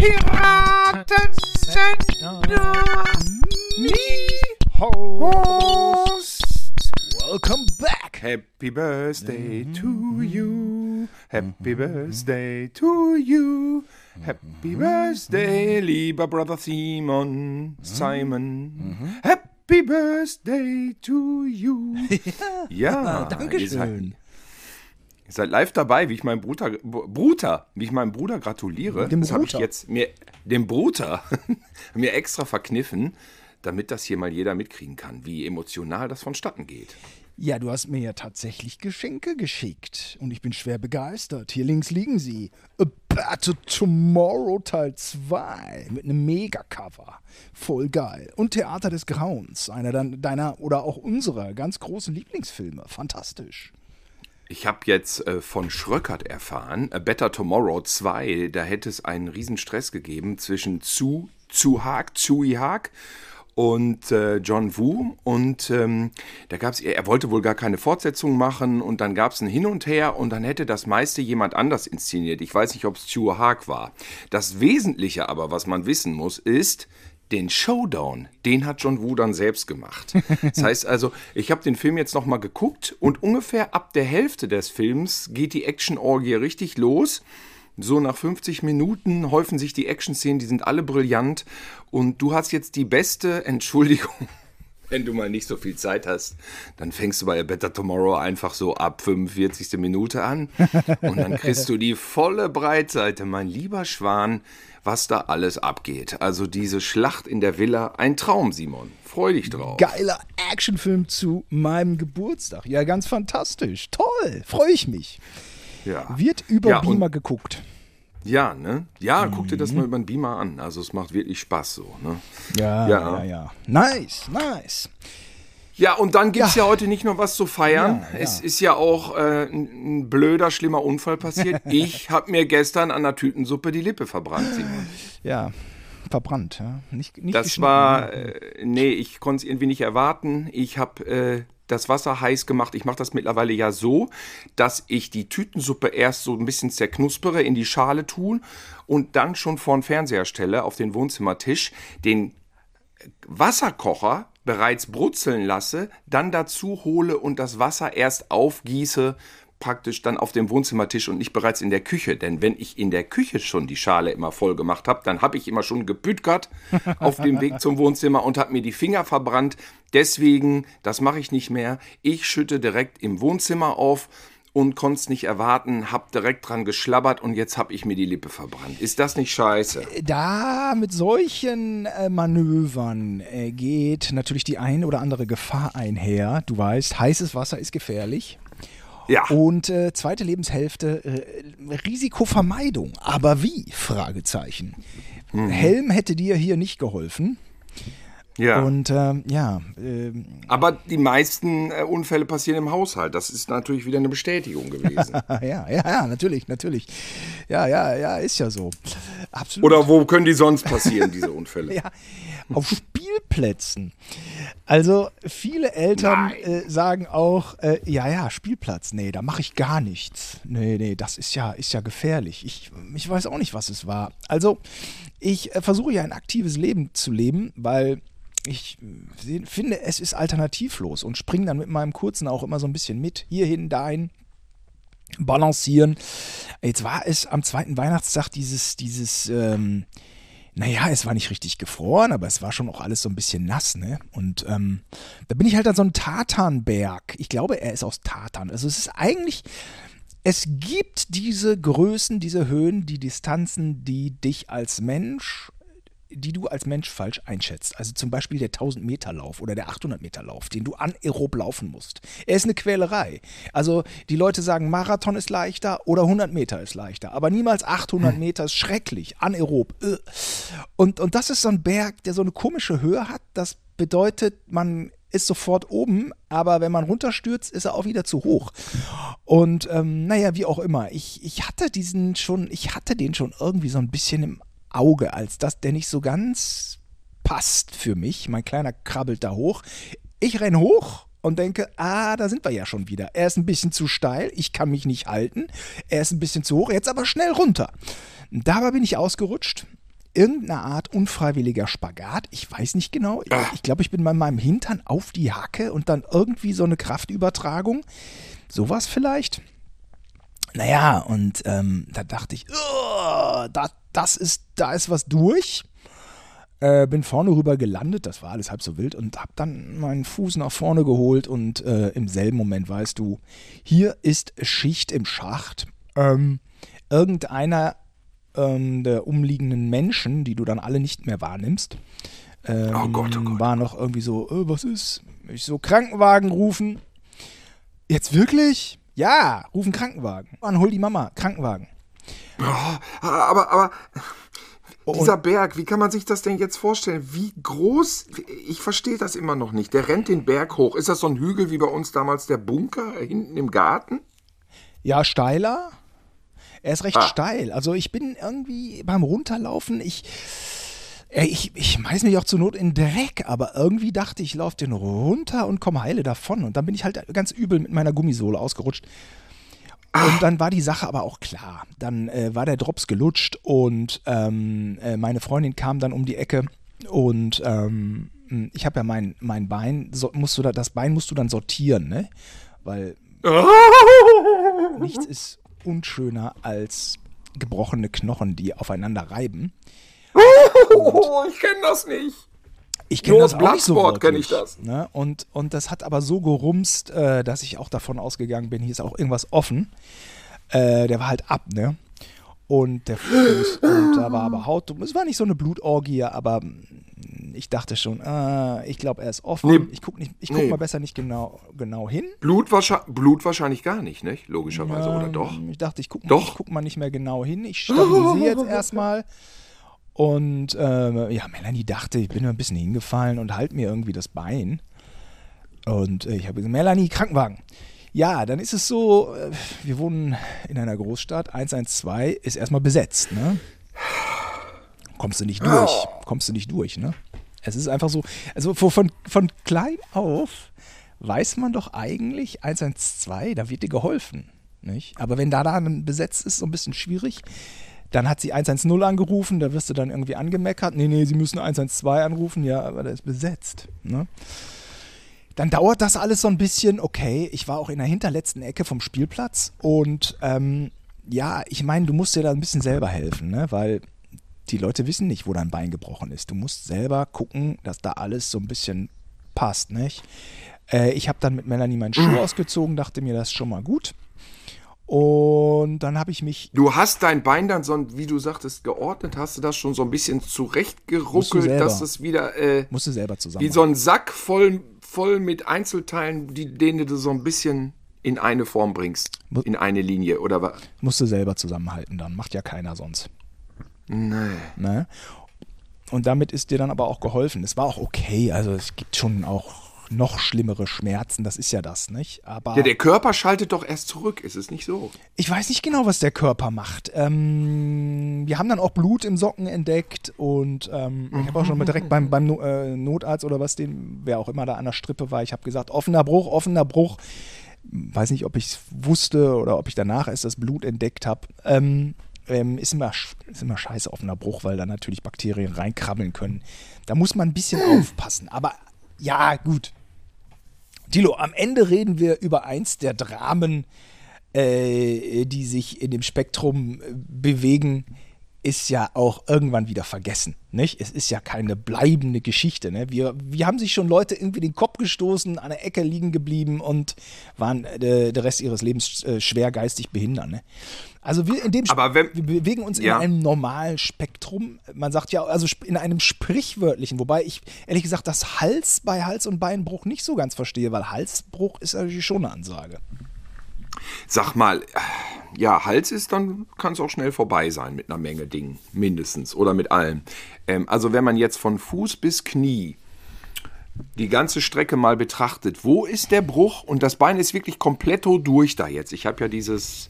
Piratensender. Host. Welcome back. Happy birthday to you. Happy birthday to you. Happy birthday, lieber Brother Simon. Simon. Happy birthday to you. Ja, Dankeschön. Ihr seid, ihr seid live dabei, wie ich meinem Bruder, Bruder, wie ich meinem Bruder gratuliere. Dem das habe ich jetzt mir, dem Bruder, mir extra verkniffen, damit das hier mal jeder mitkriegen kann, wie emotional das vonstatten geht. Ja, du hast mir ja tatsächlich Geschenke geschickt und ich bin schwer begeistert. Hier links liegen sie. A Better Tomorrow Teil 2 mit einem Mega-Cover. Voll geil. Und Theater des Grauens, einer dein- deiner oder auch unserer ganz großen Lieblingsfilme. Fantastisch. Ich habe jetzt äh, von Schröckert erfahren, A Better Tomorrow 2, da hätte es einen riesen Stress gegeben zwischen Zu, Zu Haag, Zui Haag und äh, John Woo. Und ähm, da gab es, er, wollte wohl gar keine Fortsetzung machen und dann gab es ein Hin und Her und dann hätte das meiste jemand anders inszeniert. Ich weiß nicht, ob es Zhu Haag war. Das Wesentliche aber, was man wissen muss, ist, den Showdown, den hat John Woo dann selbst gemacht. Das heißt also, ich habe den Film jetzt noch mal geguckt und ungefähr ab der Hälfte des Films geht die Action-Orgie richtig los. So nach 50 Minuten häufen sich die Action-Szenen, die sind alle brillant. Und du hast jetzt die beste Entschuldigung. Wenn du mal nicht so viel Zeit hast, dann fängst du bei A Better Tomorrow einfach so ab 45. Minute an. Und dann kriegst du die volle Breitseite, mein lieber Schwan, was da alles abgeht. Also diese Schlacht in der Villa, ein Traum, Simon. Freu dich drauf. Geiler Actionfilm zu meinem Geburtstag. Ja, ganz fantastisch. Toll. Freue ich mich. Ja. Wird über Ja, Beamer geguckt. Ja, ne? Ja, guck dir Mhm. das mal über den Beamer an. Also es macht wirklich Spaß so, ne? Ja, Ja. ja, ja. Nice, nice. Ja, und dann gibt's ja. heute nicht nur was zu feiern. Ja, ja. Es ist ja auch äh, ein, ein blöder, schlimmer Unfall passiert. ich habe mir gestern an der Tütensuppe die Lippe verbrannt, Simon. Ja, verbrannt, ja. Nicht, nicht Das war, äh, nee, ich konnte es irgendwie nicht erwarten. Ich habe äh, das Wasser heiß gemacht. Ich mache das mittlerweile ja so, dass ich die Tütensuppe erst so ein bisschen zerknuspere, in die Schale tun und dann schon vor den Fernseher stelle, auf den Wohnzimmertisch, den Wasserkocher bereits brutzeln lasse, dann dazu hole und das Wasser erst aufgieße, praktisch dann auf dem Wohnzimmertisch und nicht bereits in der Küche. Denn wenn ich in der Küche schon die Schale immer voll gemacht habe, dann habe ich immer schon gebütkert auf dem Weg zum Wohnzimmer und habe mir die Finger verbrannt. Deswegen, das mache ich nicht mehr. Ich schütte direkt im Wohnzimmer auf und konnte es nicht erwarten, hab direkt dran geschlabbert und jetzt habe ich mir die Lippe verbrannt. Ist das nicht scheiße? Da mit solchen äh, Manövern äh, geht natürlich die ein oder andere Gefahr einher. Du weißt, heißes Wasser ist gefährlich. Ja. Und äh, zweite Lebenshälfte, äh, Risikovermeidung. Aber wie? Fragezeichen. Mhm. Helm hätte dir hier nicht geholfen. Ja. Und ähm, ja, ähm, Aber die meisten äh, Unfälle passieren im Haushalt. Das ist natürlich wieder eine Bestätigung gewesen. ja, ja, ja, natürlich, natürlich. Ja, ja, ja, ist ja so. Absolut. Oder wo können die sonst passieren, diese Unfälle? Ja, auf Spielplätzen. Also viele Eltern äh, sagen auch, äh, ja, ja, Spielplatz, nee, da mache ich gar nichts. Nee, nee, das ist ja, ist ja gefährlich. Ich, ich weiß auch nicht, was es war. Also ich äh, versuche ja ein aktives Leben zu leben, weil ich finde, es ist alternativlos und springe dann mit meinem Kurzen auch immer so ein bisschen mit, hierhin, dahin balancieren. Jetzt war es am zweiten Weihnachtstag dieses, dieses, ähm, naja, es war nicht richtig gefroren, aber es war schon auch alles so ein bisschen nass, ne? Und ähm, da bin ich halt an so einem Tatanberg. Ich glaube, er ist aus Tatan. Also es ist eigentlich, es gibt diese Größen, diese Höhen, die Distanzen, die dich als Mensch die du als Mensch falsch einschätzt. Also zum Beispiel der 1000 Meter Lauf oder der 800 Meter Lauf, den du anaerob laufen musst. Er ist eine Quälerei. Also die Leute sagen, Marathon ist leichter oder 100 Meter ist leichter, aber niemals 800 Meter ist schrecklich, anaerob. Äh. Und, und das ist so ein Berg, der so eine komische Höhe hat. Das bedeutet, man ist sofort oben, aber wenn man runterstürzt, ist er auch wieder zu hoch. Und ähm, naja, wie auch immer. Ich, ich hatte diesen schon, ich hatte den schon irgendwie so ein bisschen im Auge, als dass der nicht so ganz passt für mich. Mein Kleiner krabbelt da hoch. Ich renn hoch und denke, ah, da sind wir ja schon wieder. Er ist ein bisschen zu steil, ich kann mich nicht halten. Er ist ein bisschen zu hoch, jetzt aber schnell runter. Dabei bin ich ausgerutscht irgendeine Art unfreiwilliger Spagat. Ich weiß nicht genau. Ich, ich glaube, ich bin bei meinem Hintern auf die Hacke und dann irgendwie so eine Kraftübertragung. Sowas vielleicht. Naja, und ähm, da dachte ich, oh, da, das ist, da ist was durch. Äh, bin vorne rüber gelandet, das war alles halb so wild und hab dann meinen Fuß nach vorne geholt und äh, im selben Moment weißt du, hier ist Schicht im Schacht. Ähm, irgendeiner ähm, der umliegenden Menschen, die du dann alle nicht mehr wahrnimmst, ähm, Oh Gott, oh Gott. war noch irgendwie so, äh, was ist? Ich so, Krankenwagen rufen. Jetzt wirklich? Ja, rufen Krankenwagen. Mann, hol die Mama, Krankenwagen. Aber, aber dieser Berg, wie kann man sich das denn jetzt vorstellen? Wie groß? Ich verstehe das immer noch nicht. Der rennt den Berg hoch. Ist das so ein Hügel wie bei uns damals der Bunker hinten im Garten? Ja, steiler. Er ist recht Ah. steil. Also ich bin irgendwie beim Runterlaufen, ich, ich, ich weiß mich auch zur Not in Dreck, aber irgendwie dachte ich, ich laufe den runter und komme heile davon. Und dann bin ich halt ganz übel mit meiner Gummisohle ausgerutscht. Und dann war die Sache aber auch klar. Dann äh, war der Drops gelutscht und ähm, äh, meine Freundin kam dann um die Ecke und ähm, ich habe ja mein, mein Bein, so, musst du da, das Bein musst du dann sortieren, ne? Weil nichts ist unschöner als gebrochene Knochen, die aufeinander reiben. Oh, ich kenne das nicht. Ich kenne das auch so Bloodsport kenn wirklich, ich das. Ne? Und, und das hat aber so gerumst, äh, dass ich auch davon ausgegangen bin, hier ist auch irgendwas offen. Äh, der war halt ab, ne? Und der Fuß, und da war aber Haut. Es war nicht so eine Blutorgie, aber ich dachte schon, äh, ich glaube, er ist offen. Nee. Ich gucke guck Nee. mal besser nicht genau, genau hin. Blut, wahrscheinlich, Blut wahrscheinlich gar nicht, nicht? Logischerweise, oder Ähm, doch? Ich dachte, ich gucke guck mal nicht mehr genau hin. Ich stabilisiere jetzt erstmal. Und ähm, ja, Melanie dachte, ich bin ein bisschen hingefallen und halt mir irgendwie das Bein. Und äh, ich habe gesagt, Melanie, Krankenwagen. Ja, dann ist es so, äh, wir wohnen in einer Großstadt, 112 ist erstmal besetzt, ne? Kommst du nicht durch, kommst du nicht durch, ne? Es ist einfach so, also von, von, von klein auf weiß man doch eigentlich, 112, da wird dir geholfen, nicht? Aber wenn da dann besetzt ist, so ein bisschen schwierig. Dann hat sie 110 angerufen, da wirst du dann irgendwie angemeckert. Nee, nee, sie müssen 112 anrufen, ja, aber der ist besetzt, ne? Dann dauert das alles so ein bisschen. Okay, ich war auch in der hinterletzten Ecke vom Spielplatz und ähm, ja, ich meine, du musst dir da ein bisschen selber helfen, ne? weil die Leute wissen nicht, wo dein Bein gebrochen ist. Du musst selber gucken, dass da alles so ein bisschen passt, nicht? Äh, ich habe dann mit Melanie meinen Schuh ausgezogen, dachte mir, das ist schon mal gut. Und dann habe ich mich Du hast dein Bein dann so, wie du sagtest, geordnet, hast du das schon so ein bisschen Musst du zurechtgeruckelt, dass es wieder äh, musste selber zusammen. wie so ein Sack voll, voll mit Einzelteilen, die, denen du so ein bisschen in eine Form bringst, in eine Linie, oder was? musste selber zusammenhalten dann. Macht ja keiner sonst. Nee. Ne? Und damit ist dir dann aber auch geholfen. Es war auch okay. Also es gibt schon auch noch schlimmere Schmerzen. Das ist ja das, nicht? Aber Ja, der Körper schaltet doch erst zurück, ist es nicht so? ich weiß nicht genau, was der Körper macht. Ähm, wir haben dann auch Blut im Socken entdeckt und ähm, ich habe auch schon mal direkt beim, beim No- äh, Notarzt oder was, den, wer auch immer da an der Strippe war, ich habe gesagt, offener Bruch, offener Bruch. Weiß nicht, ob ich es wusste oder ob ich danach erst das Blut entdeckt habe. Ähm, ähm, ist, immer, ist immer scheiße offener Bruch, weil da natürlich Bakterien reinkrabbeln können. Da muss man ein bisschen aufpassen. Aber ja, gut. Dilo, am Ende reden wir über eins der Dramen, äh, die sich in dem Spektrum äh, bewegen, ist ja auch irgendwann wieder vergessen. Nicht? Es ist ja keine bleibende Geschichte. Ne? Wir, wir haben sich schon Leute irgendwie den Kopf gestoßen, an der Ecke liegen geblieben und waren äh, der Rest ihres Lebens äh, schwer geistig behindert. Ne? Also wir in dem Aber wenn- wir bewegen uns Ja. in einem normalen Spektrum. Man sagt ja, also in einem sprichwörtlichen, wobei ich ehrlich gesagt das Hals bei Hals- und Beinbruch nicht so ganz verstehe, weil Halsbruch ist natürlich schon eine Ansage. Sag mal, ja, Hals ist, dann kann es auch schnell vorbei sein mit einer Menge Dingen, mindestens, oder mit allem. Ähm, also wenn man jetzt von Fuß bis Knie die ganze Strecke mal betrachtet, wo ist der Bruch? Und das Bein ist wirklich kompletto durch da jetzt. Ich habe ja dieses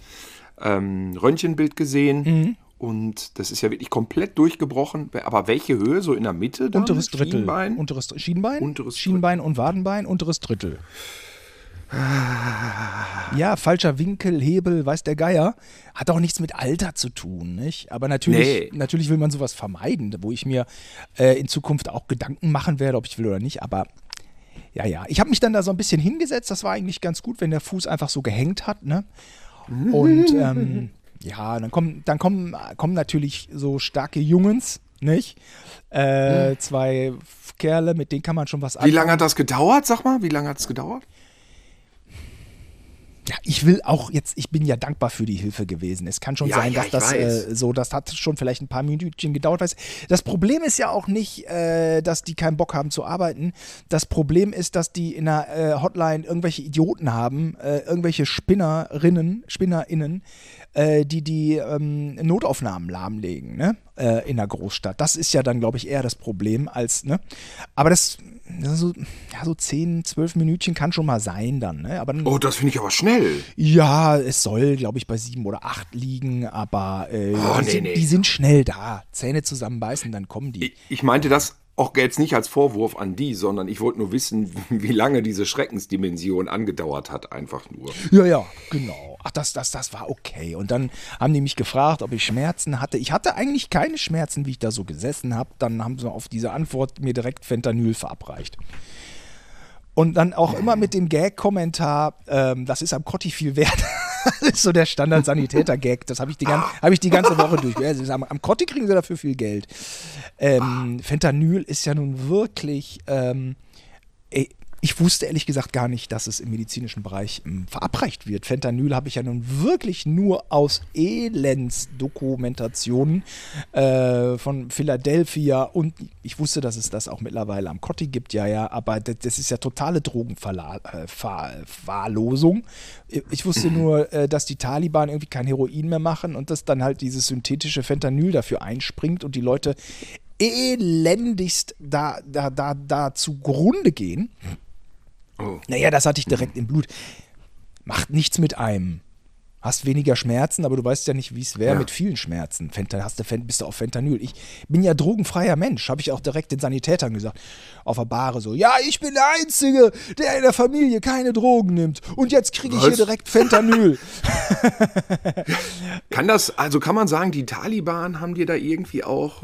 ähm, Röntgenbild gesehen. Mhm. Und das ist ja wirklich komplett durchgebrochen. Aber welche Höhe? So in der Mitte? Dann? Unteres Drittel. Schienbein? Unteres Schienbein, Unteres Schienbein und Wadenbein, unteres Drittel. Ja, falscher Winkel, Hebel, weiß der Geier. Hat auch nichts mit Alter zu tun, nicht? Aber natürlich, Nee. natürlich will man sowas vermeiden, wo ich mir äh, in Zukunft auch Gedanken machen werde, ob ich will oder nicht. Aber ja, ja. Ich habe mich dann da so ein bisschen hingesetzt. Das war eigentlich ganz gut, wenn der Fuß einfach so gehängt hat, ne? Und ähm, ja, dann kommen, dann kommen, kommen natürlich so starke Jungens, nicht? Äh, Zwei Kerle, mit denen kann man schon was Wie lange hat das gedauert, sag mal? Wie lange hat es gedauert? Ja, ich will auch jetzt, ich bin ja dankbar für die Hilfe gewesen. Es kann schon Ja, sein, ja, dass das äh, so, das hat schon vielleicht ein paar Minütchen gedauert. Weiß- Das Problem ist ja auch nicht, äh, dass die keinen Bock haben zu arbeiten. Das Problem ist, dass die in der äh, Hotline irgendwelche Idioten haben, äh, irgendwelche Spinnerinnen, SpinnerInnen, äh, die die ähm, Notaufnahmen lahmlegen, ne? Äh, in der Großstadt. Das ist ja dann, glaube ich, eher das Problem als, ne? Aber das, das so, ja, so 10, 12 Minütchen kann schon mal sein dann, ne? Aber dann, Oh, das finde ich aber schnell. ja, es soll, glaube ich, bei sieben oder acht liegen, aber äh, Oh, die, nee, sind, nee. die sind schnell da. Zähne zusammenbeißen, dann kommen die. Ich, ich meinte das auch jetzt nicht als Vorwurf an die, sondern ich wollte nur wissen, wie lange diese Schreckensdimension angedauert hat, einfach nur. Ja, ja, genau. Ach, das, das, das war okay. Und dann haben die mich gefragt, ob ich Schmerzen hatte. Ich hatte eigentlich keine Schmerzen, wie ich da so gesessen habe. Dann haben sie auf diese Antwort mir direkt Fentanyl verabreicht. Und dann auch immer mit dem Gag-Kommentar, ähm, das ist am Kotti viel wert. das ist so der Standard-Sanitäter-Gag. Das habe ich, die hab ich die ganze Woche durch. Sagen, am Kotti kriegen sie dafür viel Geld. Ähm, Fentanyl ist ja nun wirklich. Ähm, ey, ich wusste ehrlich gesagt gar nicht, dass es im medizinischen Bereich ähm, verabreicht wird. Fentanyl habe ich ja nun wirklich nur aus Elendsdokumentationen äh, von Philadelphia und ich wusste, dass es das auch mittlerweile am Kotti gibt, ja, ja, aber das, das ist ja totale Drogenverwahrlosung. Ich wusste nur, äh, dass die Taliban irgendwie kein Heroin mehr machen und dass dann halt dieses synthetische Fentanyl dafür einspringt und die Leute elendigst da, da, da, da zugrunde gehen. Oh. Naja, das hatte ich direkt im Blut. Macht nichts mit einem. Hast weniger Schmerzen, aber du weißt ja nicht, wie es wäre Ja. mit vielen Schmerzen. Fenta, hast du, bist du auf Fentanyl. Ich bin ja drogenfreier Mensch, habe ich auch direkt den Sanitätern gesagt. Auf der Bahre so, ja, ich bin der Einzige, der in der Familie keine Drogen nimmt. Und jetzt kriege ich Was? hier direkt Fentanyl. Kann das, also kann man sagen, die Taliban haben dir da irgendwie auch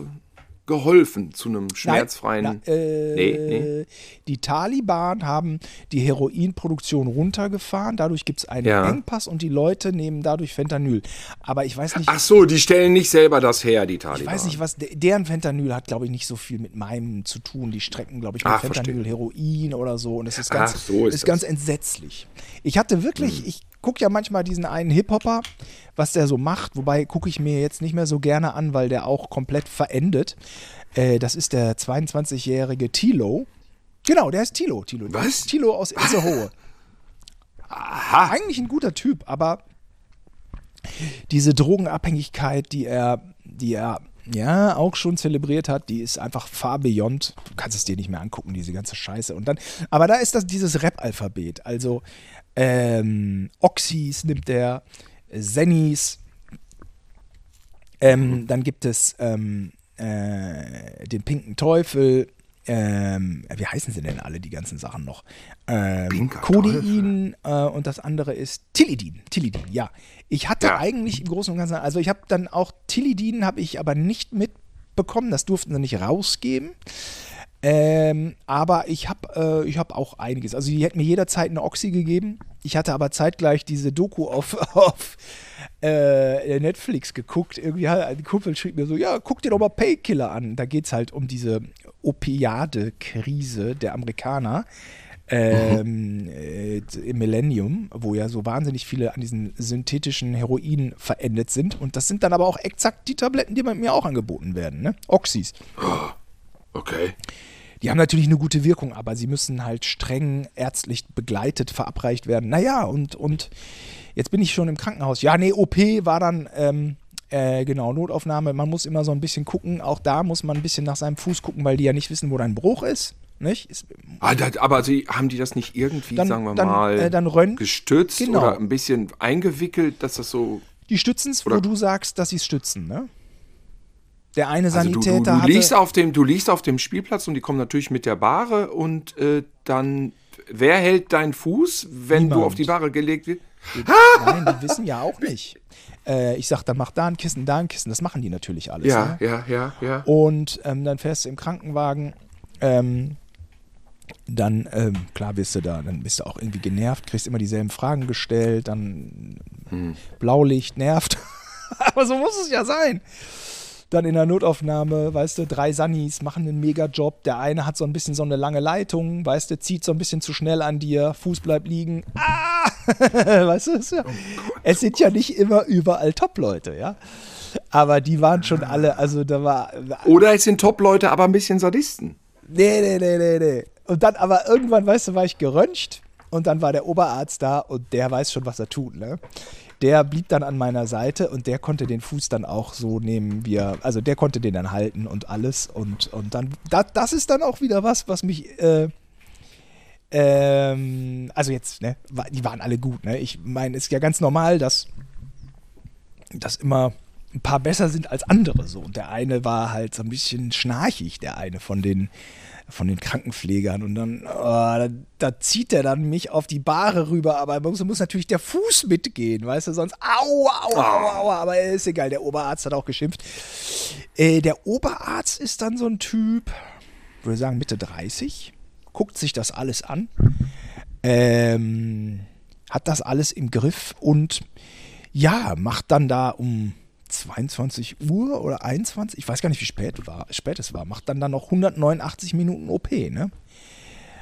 geholfen zu einem schmerzfreien. Nein, na, äh, Nee, nee. Die Taliban haben die Heroinproduktion runtergefahren. Dadurch gibt es einen Ja. Engpass und die Leute nehmen dadurch Fentanyl. Aber ich weiß nicht, Ach so, die stellen nicht selber das her, die Taliban. ich weiß nicht, was de- deren Fentanyl hat, glaube ich, nicht so viel mit meinem zu tun. Die strecken, glaube ich, mit Ah, Fentanyl verstehe. Heroin oder so. Und es ist ganz, Ach, so ist ist ganz entsetzlich. Ich hatte wirklich, ich gucke ja manchmal diesen einen Hip-Hopper, was der so macht. Wobei gucke ich mir jetzt nicht mehr so gerne an, weil der auch komplett verendet. Äh, das ist der 22-jährige Tilo. Genau, der ist Tilo. Tilo. Was? Tilo aus Itzehoe. Aha. Eigentlich ein guter Typ, aber diese Drogenabhängigkeit, die er, die er ja auch schon zelebriert hat, die ist einfach far beyond. Du kannst es dir nicht mehr angucken, diese ganze Scheiße. Und dann, aber da ist das dieses Rap-Alphabet. Also ähm, Oxys nimmt der, Zennis, ähm, dann gibt es ähm, äh, den pinken Teufel. Ähm, wie heißen sie denn alle, die ganzen Sachen noch? Ähm, Codein äh, und das andere ist Tilidin. Tilidin, ja. Ich hatte Ja. eigentlich im Großen und Ganzen, also ich habe dann auch Tilidin, habe ich aber nicht mitbekommen, das durften sie nicht rausgeben. Ähm, aber ich habe äh, ich hab auch einiges. Also die hätten mir jederzeit eine Oxy gegeben. Ich hatte aber zeitgleich diese Doku auf, auf äh, Netflix geguckt. Irgendwie hat ein Kumpel schrieb mir so, ja, guck dir doch mal Painkiller an. Da geht es halt um diese Opiade-Krise der Amerikaner. Ähm, äh, im Millennium, wo ja so wahnsinnig viele an diesen synthetischen Heroin verendet sind. Und das sind dann aber auch exakt die Tabletten, die bei mir auch angeboten werden, ne? Oxys. Okay. Die haben natürlich eine gute Wirkung, aber sie müssen halt streng ärztlich begleitet verabreicht werden. Naja, und, und jetzt bin ich schon im Krankenhaus. Ja, nee, OP war dann, ähm, äh, genau, Notaufnahme. Man muss immer so ein bisschen gucken. Auch da muss man ein bisschen nach seinem Fuß gucken, weil die ja nicht wissen, wo dein Bruch ist. Nicht? Ist, Ah, das, aber sie, haben die das nicht irgendwie, Dann- sagen wir dann, mal, äh, dann Röntgen- gestützt Genau. oder ein bisschen eingewickelt, dass das so. die stützen es, wo du sagst, dass sie es stützen, ne? Der eine Also du, Sanitäter du, du, liegst auf dem, du liegst auf dem Spielplatz und die kommen natürlich mit der Bahre und äh, dann wer hält deinen Fuß, wenn Niemand. du auf die Barre gelegt wirst? Nein, die wissen ja auch nicht. Äh, ich sag, dann mach da ein Kissen, da ein Kissen. Das machen die natürlich alles. Ja, ne? ja, ja, ja. Und ähm, dann fährst du im Krankenwagen. Ähm, dann, ähm, klar wirst du da, dann bist du auch irgendwie genervt, kriegst immer dieselben Fragen gestellt, dann hm. Blaulicht nervt. Aber so muss es ja sein. Dann in der Notaufnahme, weißt du, drei Sannis machen einen Mega-Job. Der eine hat so ein bisschen so eine lange Leitung, weißt du, zieht so ein bisschen zu schnell an dir, Fuß bleibt liegen. Ah! weißt du, es, ja, oh es sind ja nicht immer überall Top-Leute, ja. Aber die waren schon alle, also da war. Oder es sind Top-Leute, aber ein bisschen Sadisten. Nee, nee, nee, nee, nee. Und dann aber irgendwann, weißt du, war ich geröntgt und dann war der Oberarzt da und der weiß schon, was er tut, ne? Der blieb dann an meiner Seite und der konnte den Fuß dann auch so nehmen, wie er, also der konnte den dann halten und alles und, und dann, das, das ist dann auch wieder was, was mich, äh, ähm, also jetzt, ne, die waren alle gut, ne, ich meine, es ist ja ganz normal, dass, dass immer ein paar besser sind als andere so. Und der eine war halt so ein bisschen schnarchig, der eine von den, von den Krankenpflegern. Und dann, oh, da, da, zieht er dann mich auf die Bahre rüber, aber muss, muss natürlich der Fuß mitgehen, weißt du, sonst au, au, au, au, aber ist egal, der Oberarzt hat auch geschimpft. Äh, der Oberarzt ist dann so ein Typ, würde sagen Mitte 30, guckt sich das alles an, ähm, hat das alles im Griff und ja, macht dann da um 22 Uhr oder 21, ich weiß gar nicht, wie spät, war, spät es war, macht dann dann noch 189 Minuten OP, ne?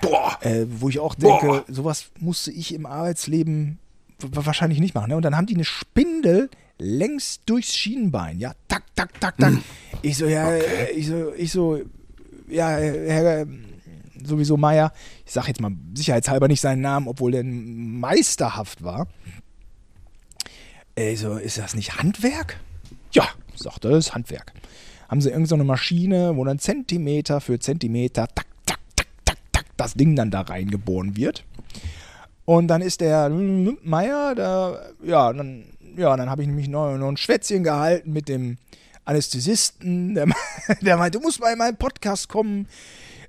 Boah. Äh, wo ich auch denke, Boah. sowas musste ich im Arbeitsleben wahrscheinlich nicht machen. Ne? Und dann haben die eine Spindel längst durchs Schienenbein, ja, tak, tak, tak, tak. Hm. Ich so, ja, okay. ich so, ich so, ja, Herr, sowieso Meier, ich sag jetzt mal sicherheitshalber nicht seinen Namen, obwohl der meisterhaft war. Ey, so, ist das nicht Handwerk? Ja, sagt er, das ist Handwerk. Haben sie irgendeine so Maschine, wo dann Zentimeter für Zentimeter, tak, tak, tak, tak, tak, das Ding dann da reingeboren wird. Und dann ist der Meier, da, ja, dann, ja, dann habe ich nämlich noch, noch ein Schwätzchen gehalten mit dem Anästhesisten, der, der meinte, du musst mal in meinen Podcast kommen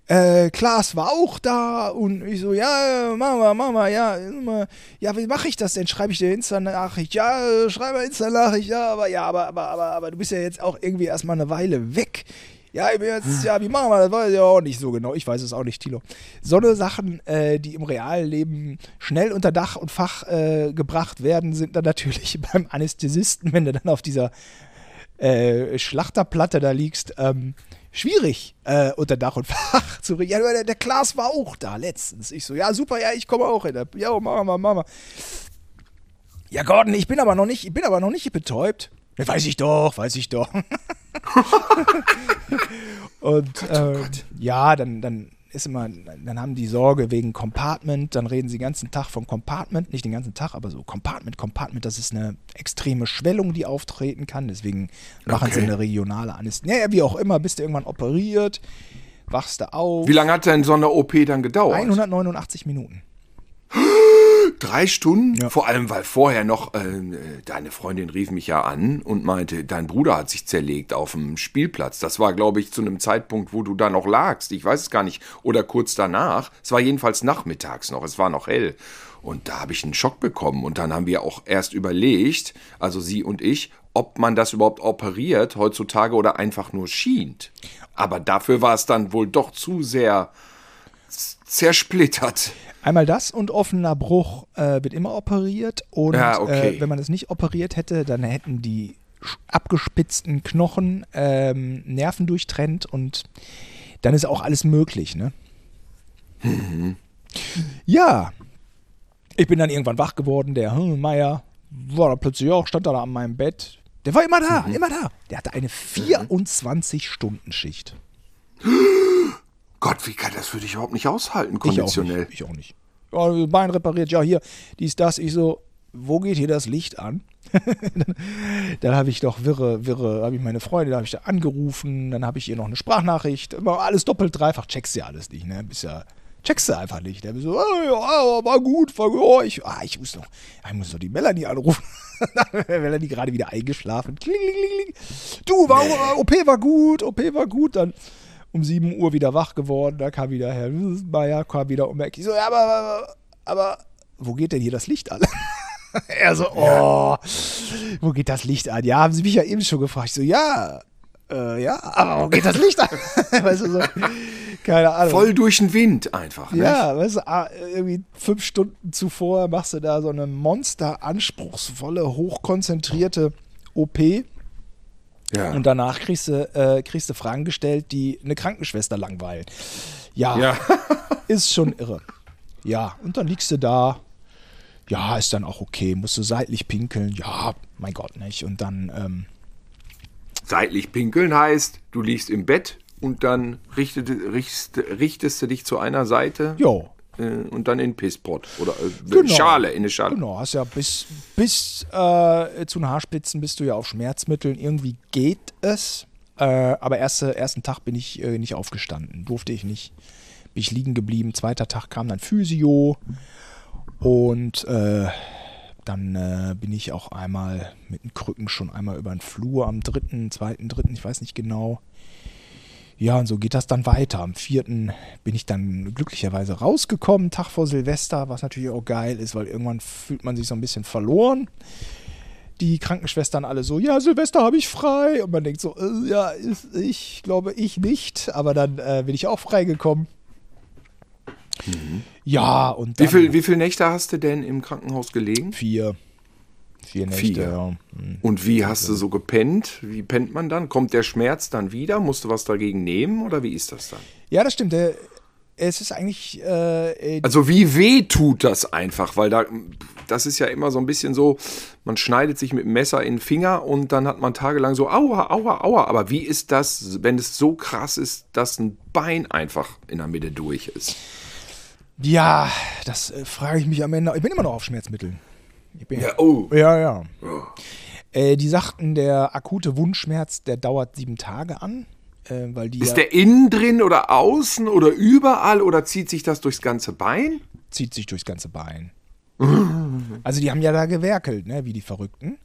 äh, Klaas war auch da und ich so, ja, Mama, Mama, ja, ja, wie mache ich das denn? Schreibe ich dir Insta-Nachricht? Ja, schreibe Insta-Nachricht, ja, aber ja, aber, aber, aber, aber du bist ja jetzt auch irgendwie erstmal eine Weile weg. Ja, ich bin jetzt, ja, wie machen wir das? Weiß ich auch nicht so genau. Ich weiß es auch nicht, Tilo. So eine Sachen, äh, die im realen Leben schnell unter Dach und Fach äh, gebracht werden, sind dann natürlich beim Anästhesisten, wenn du dann auf dieser äh, Schlachterplatte da liegst, ähm, schwierig äh, unter Dach und Fach zu reden. Ja, der, der Klaas war auch da letztens. Ich so, ja, super, ja, ich komme auch der. Ja, Mama, Mama. Ja, Gordon, ich bin aber noch nicht, ich bin aber noch nicht betäubt. Ja, weiß ich doch, weiß ich doch. und oh äh, ja, dann, dann ist immer, dann haben die Sorge wegen Compartment, dann reden sie den ganzen Tag von Compartment, nicht den ganzen Tag, aber so Compartment, Compartment, das ist eine extreme Schwellung, die auftreten kann, deswegen machen okay. sie eine regionale Anästhesie. Ja, wie auch immer, bist du irgendwann operiert, wachst du auf. Wie lange hat denn so eine OP dann gedauert? 189 Minuten. Drei Stunden? Ja. Vor allem, weil vorher noch, äh, deine Freundin rief mich ja an und meinte, dein Bruder hat sich zerlegt auf dem Spielplatz. Das war, glaube ich, zu einem Zeitpunkt, wo du da noch lagst. Ich weiß es gar nicht. Oder kurz danach. Es war jedenfalls nachmittags noch. Es war noch hell. Und da habe ich einen Schock bekommen. Und dann haben wir auch erst überlegt, also sie und ich, ob man das überhaupt operiert heutzutage oder einfach nur schient. Aber dafür war es dann wohl doch zu sehr zersplittert. Einmal das und offener Bruch äh, wird immer operiert. Und ja, okay. äh, wenn man es nicht operiert hätte, dann hätten die abgespitzten Knochen ähm, Nerven durchtrennt und dann ist auch alles möglich, ne? Mhm. Ja. Ich bin dann irgendwann wach geworden, der hm, Meier war da plötzlich auch, stand da an meinem Bett. Der war immer da, mhm. immer da. Der hatte eine 24-Stunden-Schicht. Gott, wie kann das für dich überhaupt nicht aushalten, konditionell? Ich auch nicht. Ich auch nicht. Oh, Bein repariert, ja, hier, dies, das. Ich so, wo geht hier das Licht an? dann, habe ich doch wirre, wirre, habe ich meine Freundin, da habe ich da angerufen, dann habe ich ihr noch eine Sprachnachricht, immer alles doppelt, dreifach, checkst ja alles nicht, ne? Bist ja, checkst du einfach nicht. Der so, oh, ja, war gut, war gut. Oh, ich, ah, ich muss noch, ich muss noch die Melanie anrufen. Melanie gerade wieder eingeschlafen. Kling, kling, kling. Du, war, OP war gut, OP war gut. Dann um 7 Uhr wieder wach geworden, da kam wieder Herr Meier, kam wieder um Ich so, ja, aber, aber, aber, wo geht denn hier das Licht an? er so, oh, wo geht das Licht an? Ja, haben sie mich ja eben schon gefragt. Ich so, ja, äh, ja, aber wo geht das Licht an? weißt du, so, keine Ahnung. Voll durch den Wind einfach. Ne? Ja, weißt du, ah, irgendwie fünf Stunden zuvor machst du da so eine monsteranspruchsvolle, hochkonzentrierte OP. Ja. Und danach kriegst du, äh, kriegst du Fragen gestellt, die eine Krankenschwester langweilen. Ja, ja. ist schon irre. Ja, und dann liegst du da. Ja, ist dann auch okay. Musst du seitlich pinkeln. Ja, mein Gott, nicht. Und dann. Ähm, seitlich pinkeln heißt, du liegst im Bett und dann richtet, richtest, richtest du dich zu einer Seite. Jo. Äh, und dann in Pisspot oder äh, genau. Schale, in eine Schale. Genau, hast ja bis, bis äh, zu den Haarspitzen bist du ja auf Schmerzmitteln. Irgendwie geht es. Äh, aber erste, ersten Tag bin ich äh, nicht aufgestanden. Durfte ich nicht. Bin ich liegen geblieben. Zweiter Tag kam dann Physio. Und äh, dann bin ich auch einmal mit den Krücken schon einmal über den Flur am dritten, zweiten, dritten, ich weiß nicht genau. Ja, und so geht das dann weiter. Am vierten bin ich dann glücklicherweise rausgekommen, Tag vor Silvester, was natürlich auch geil ist, weil irgendwann fühlt man sich so ein bisschen verloren. Die Krankenschwestern alle so, ja, Silvester habe ich frei. Und man denkt so, äh, ja, ich glaube ich nicht. Aber dann äh, bin ich auch freigekommen. Mhm. Ja, und dann, wie, viel, wie viele Nächte hast du denn im Krankenhaus gelegen? Vier. Vier Nächte, Vier. ja. Hm. Und wie hast du so gepennt? Wie pennt man dann? Kommt der Schmerz dann wieder? Musst du was dagegen nehmen oder wie ist das dann? Ja, das stimmt. Es ist eigentlich. Äh, also wie weh tut das einfach? Weil da, das ist ja immer so ein bisschen so, man schneidet sich mit dem Messer in den Finger und dann hat man tagelang so aua, aua, aua. Aber wie ist das, wenn es so krass ist, dass ein Bein einfach in der Mitte durch ist? Ja, das äh, frage ich mich am Ende. Ich bin immer noch auf Schmerzmitteln. Ja, oh. Ja, ja. Oh. Äh, die sagten, der akute Wundschmerz, der dauert sieben Tage an. Äh, weil die Ist ja, der innen drin oder außen oder überall oder zieht sich das durchs ganze Bein? Zieht sich durchs ganze Bein. also die haben ja da gewerkelt, ne, wie die Verrückten.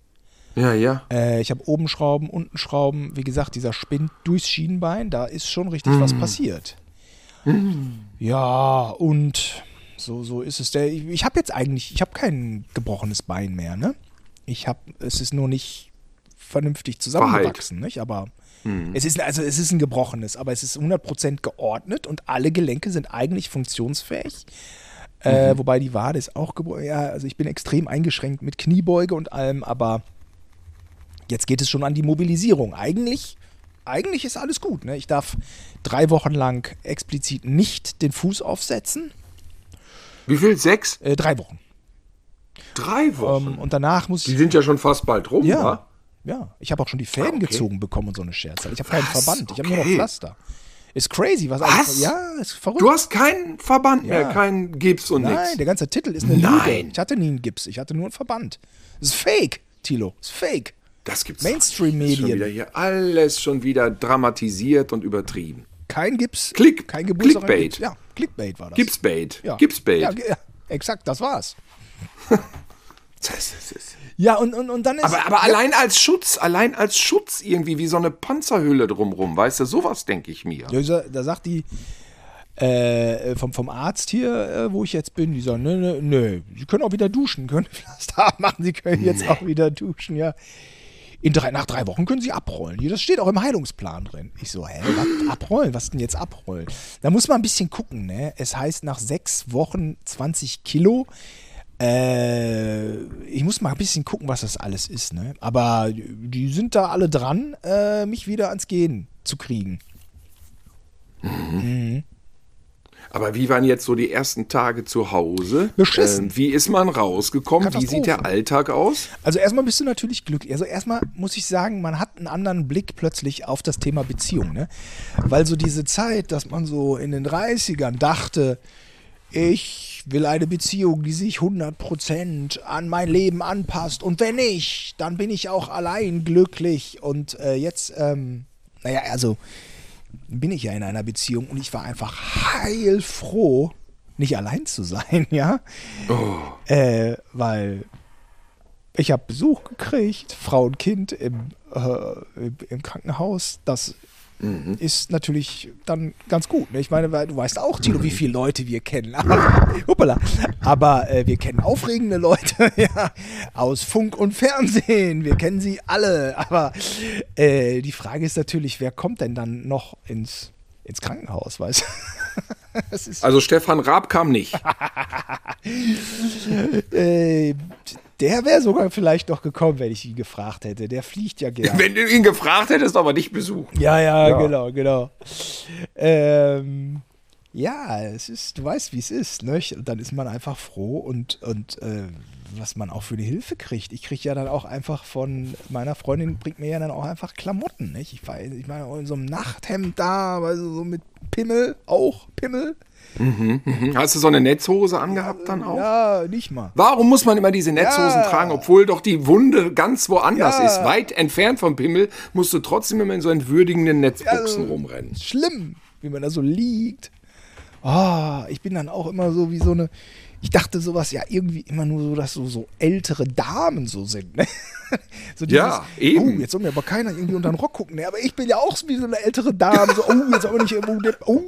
Ja, ja. Äh, ich habe oben Schrauben, unten Schrauben. Wie gesagt, dieser Spind durchs Schienbein, da ist schon richtig mm. was passiert. Mm. Ja, und so, so ist es. Der, ich, ich habe jetzt eigentlich, ich habe kein gebrochenes Bein mehr, ne? Ich habe, es ist nur nicht vernünftig zusammengewachsen, Verhalt. nicht? Aber hm. es ist, also es ist ein gebrochenes, aber es ist 100% geordnet und alle Gelenke sind eigentlich funktionsfähig. Äh, mhm. wobei die Wade ist auch gebrochen. Ja, also ich bin extrem eingeschränkt mit Kniebeuge und allem, aber jetzt geht es schon an die Mobilisierung. Eigentlich, eigentlich ist alles gut. Ne? Ich darf drei Wochen lang explizit nicht den Fuß aufsetzen. Wie viel? Sechs? Äh, drei Wochen. Drei Wochen? Ähm, und danach muss ich. Die sind ja schon fast bald rum, ja. Wa? Ja, ich habe auch schon die Fäden okay. gezogen bekommen und so eine Scherze. Ich habe keinen Verband, ich habe nur noch Pflaster. Ist crazy, was, was? Alles, ja, ist verrückt. Du hast keinen Verband ja. mehr, keinen Gips und nichts. Nein, der ganze Titel ist eine Nein. Lüge. Ich hatte nie einen Gips, ich hatte nur einen Verband. Das ist fake, Tilo, das ist fake. Das gibt's. Mainstream-Medien. hier alles schon wieder dramatisiert und übertrieben. Kein Gips, Klick, kein Clickbait. Ja, Clickbait war das. Gipsbait. Ja. Gipsbait. Ja, ja, exakt, das war's. ja, und, und, und dann ist. Aber, aber ja. allein als Schutz, allein als Schutz irgendwie, wie so eine Panzerhülle drumrum, weißt du, sowas denke ich mir. Ja, da sagt die. Äh, vom, vom Arzt hier, äh, wo ich jetzt bin, die sagen, nö, nö, nö, Sie können auch wieder duschen, können Pflaster machen, Sie können jetzt nee. auch wieder duschen, ja. In drei, nach drei Wochen können Sie abrollen. Das steht auch im Heilungsplan drin. Ich so, hä, was, abrollen? Was denn jetzt abrollen? Da muss man ein bisschen gucken, ne? Es heißt nach sechs Wochen 20 Kilo. Äh, ich muss mal ein bisschen gucken, was das alles ist, ne? Aber die sind da alle dran, äh, mich wieder ans Gehen zu kriegen. Mhm. mhm. Aber wie waren jetzt so die ersten Tage zu Hause? Beschissen. Ähm, wie ist man rausgekommen? Wie sieht der Alltag aus? Also erstmal bist du natürlich glücklich. Also erstmal muss ich sagen, man hat einen anderen Blick plötzlich auf das Thema Beziehung. Ne? Weil so diese Zeit, dass man so in den 30ern dachte, ich will eine Beziehung, die sich 100% an mein Leben anpasst. Und wenn nicht, dann bin ich auch allein glücklich. Und äh, jetzt, ähm, naja, also bin ich ja in einer Beziehung und ich war einfach heilfroh, nicht allein zu sein, ja. Oh. Äh, weil ich habe Besuch gekriegt, Frau und Kind im, äh, im Krankenhaus, das mhm. ist natürlich dann ganz gut. Ne? Ich meine, weil du weißt auch, Tilo, wie viele Leute wir kennen. Aber, aber äh, wir kennen aufregende Leute ja, aus Funk und Fernsehen. Wir kennen sie alle. Aber äh, die Frage ist natürlich, wer kommt denn dann noch ins, ins Krankenhaus, weißt also Stefan Raab kam nicht. äh, der wäre sogar vielleicht noch gekommen, wenn ich ihn gefragt hätte. Der fliegt ja gerne. Wenn du ihn gefragt hättest, aber nicht besucht. Ja, ja, ja. genau, genau. Ähm, ja, es ist, du weißt, wie es ist, ne? Und dann ist man einfach froh und, und äh, was man auch für eine Hilfe kriegt. Ich kriege ja dann auch einfach von meiner Freundin, bringt mir ja dann auch einfach Klamotten, nicht? Ich, ich meine, in so einem Nachthemd da, also so mit Pimmel, auch Pimmel. Mhm, mhm. Hast du so eine Netzhose angehabt dann auch? Ja, nicht mal. Warum muss man immer diese Netzhosen ja. tragen, obwohl doch die Wunde ganz woanders ja. ist? Weit entfernt vom Pimmel musst du trotzdem immer in so entwürdigenden Netzbuchsen ja, rumrennen. Schlimm, wie man da so liegt. Oh, ich bin dann auch immer so wie so eine. Ich dachte sowas ja irgendwie immer nur so, dass so, so ältere Damen so sind. Ne? so dieses, ja, eben. Oh, jetzt soll mir aber keiner irgendwie unter den Rock gucken. Ne? Aber ich bin ja auch wie so eine ältere Dame. So, oh, jetzt aber nicht. Oh,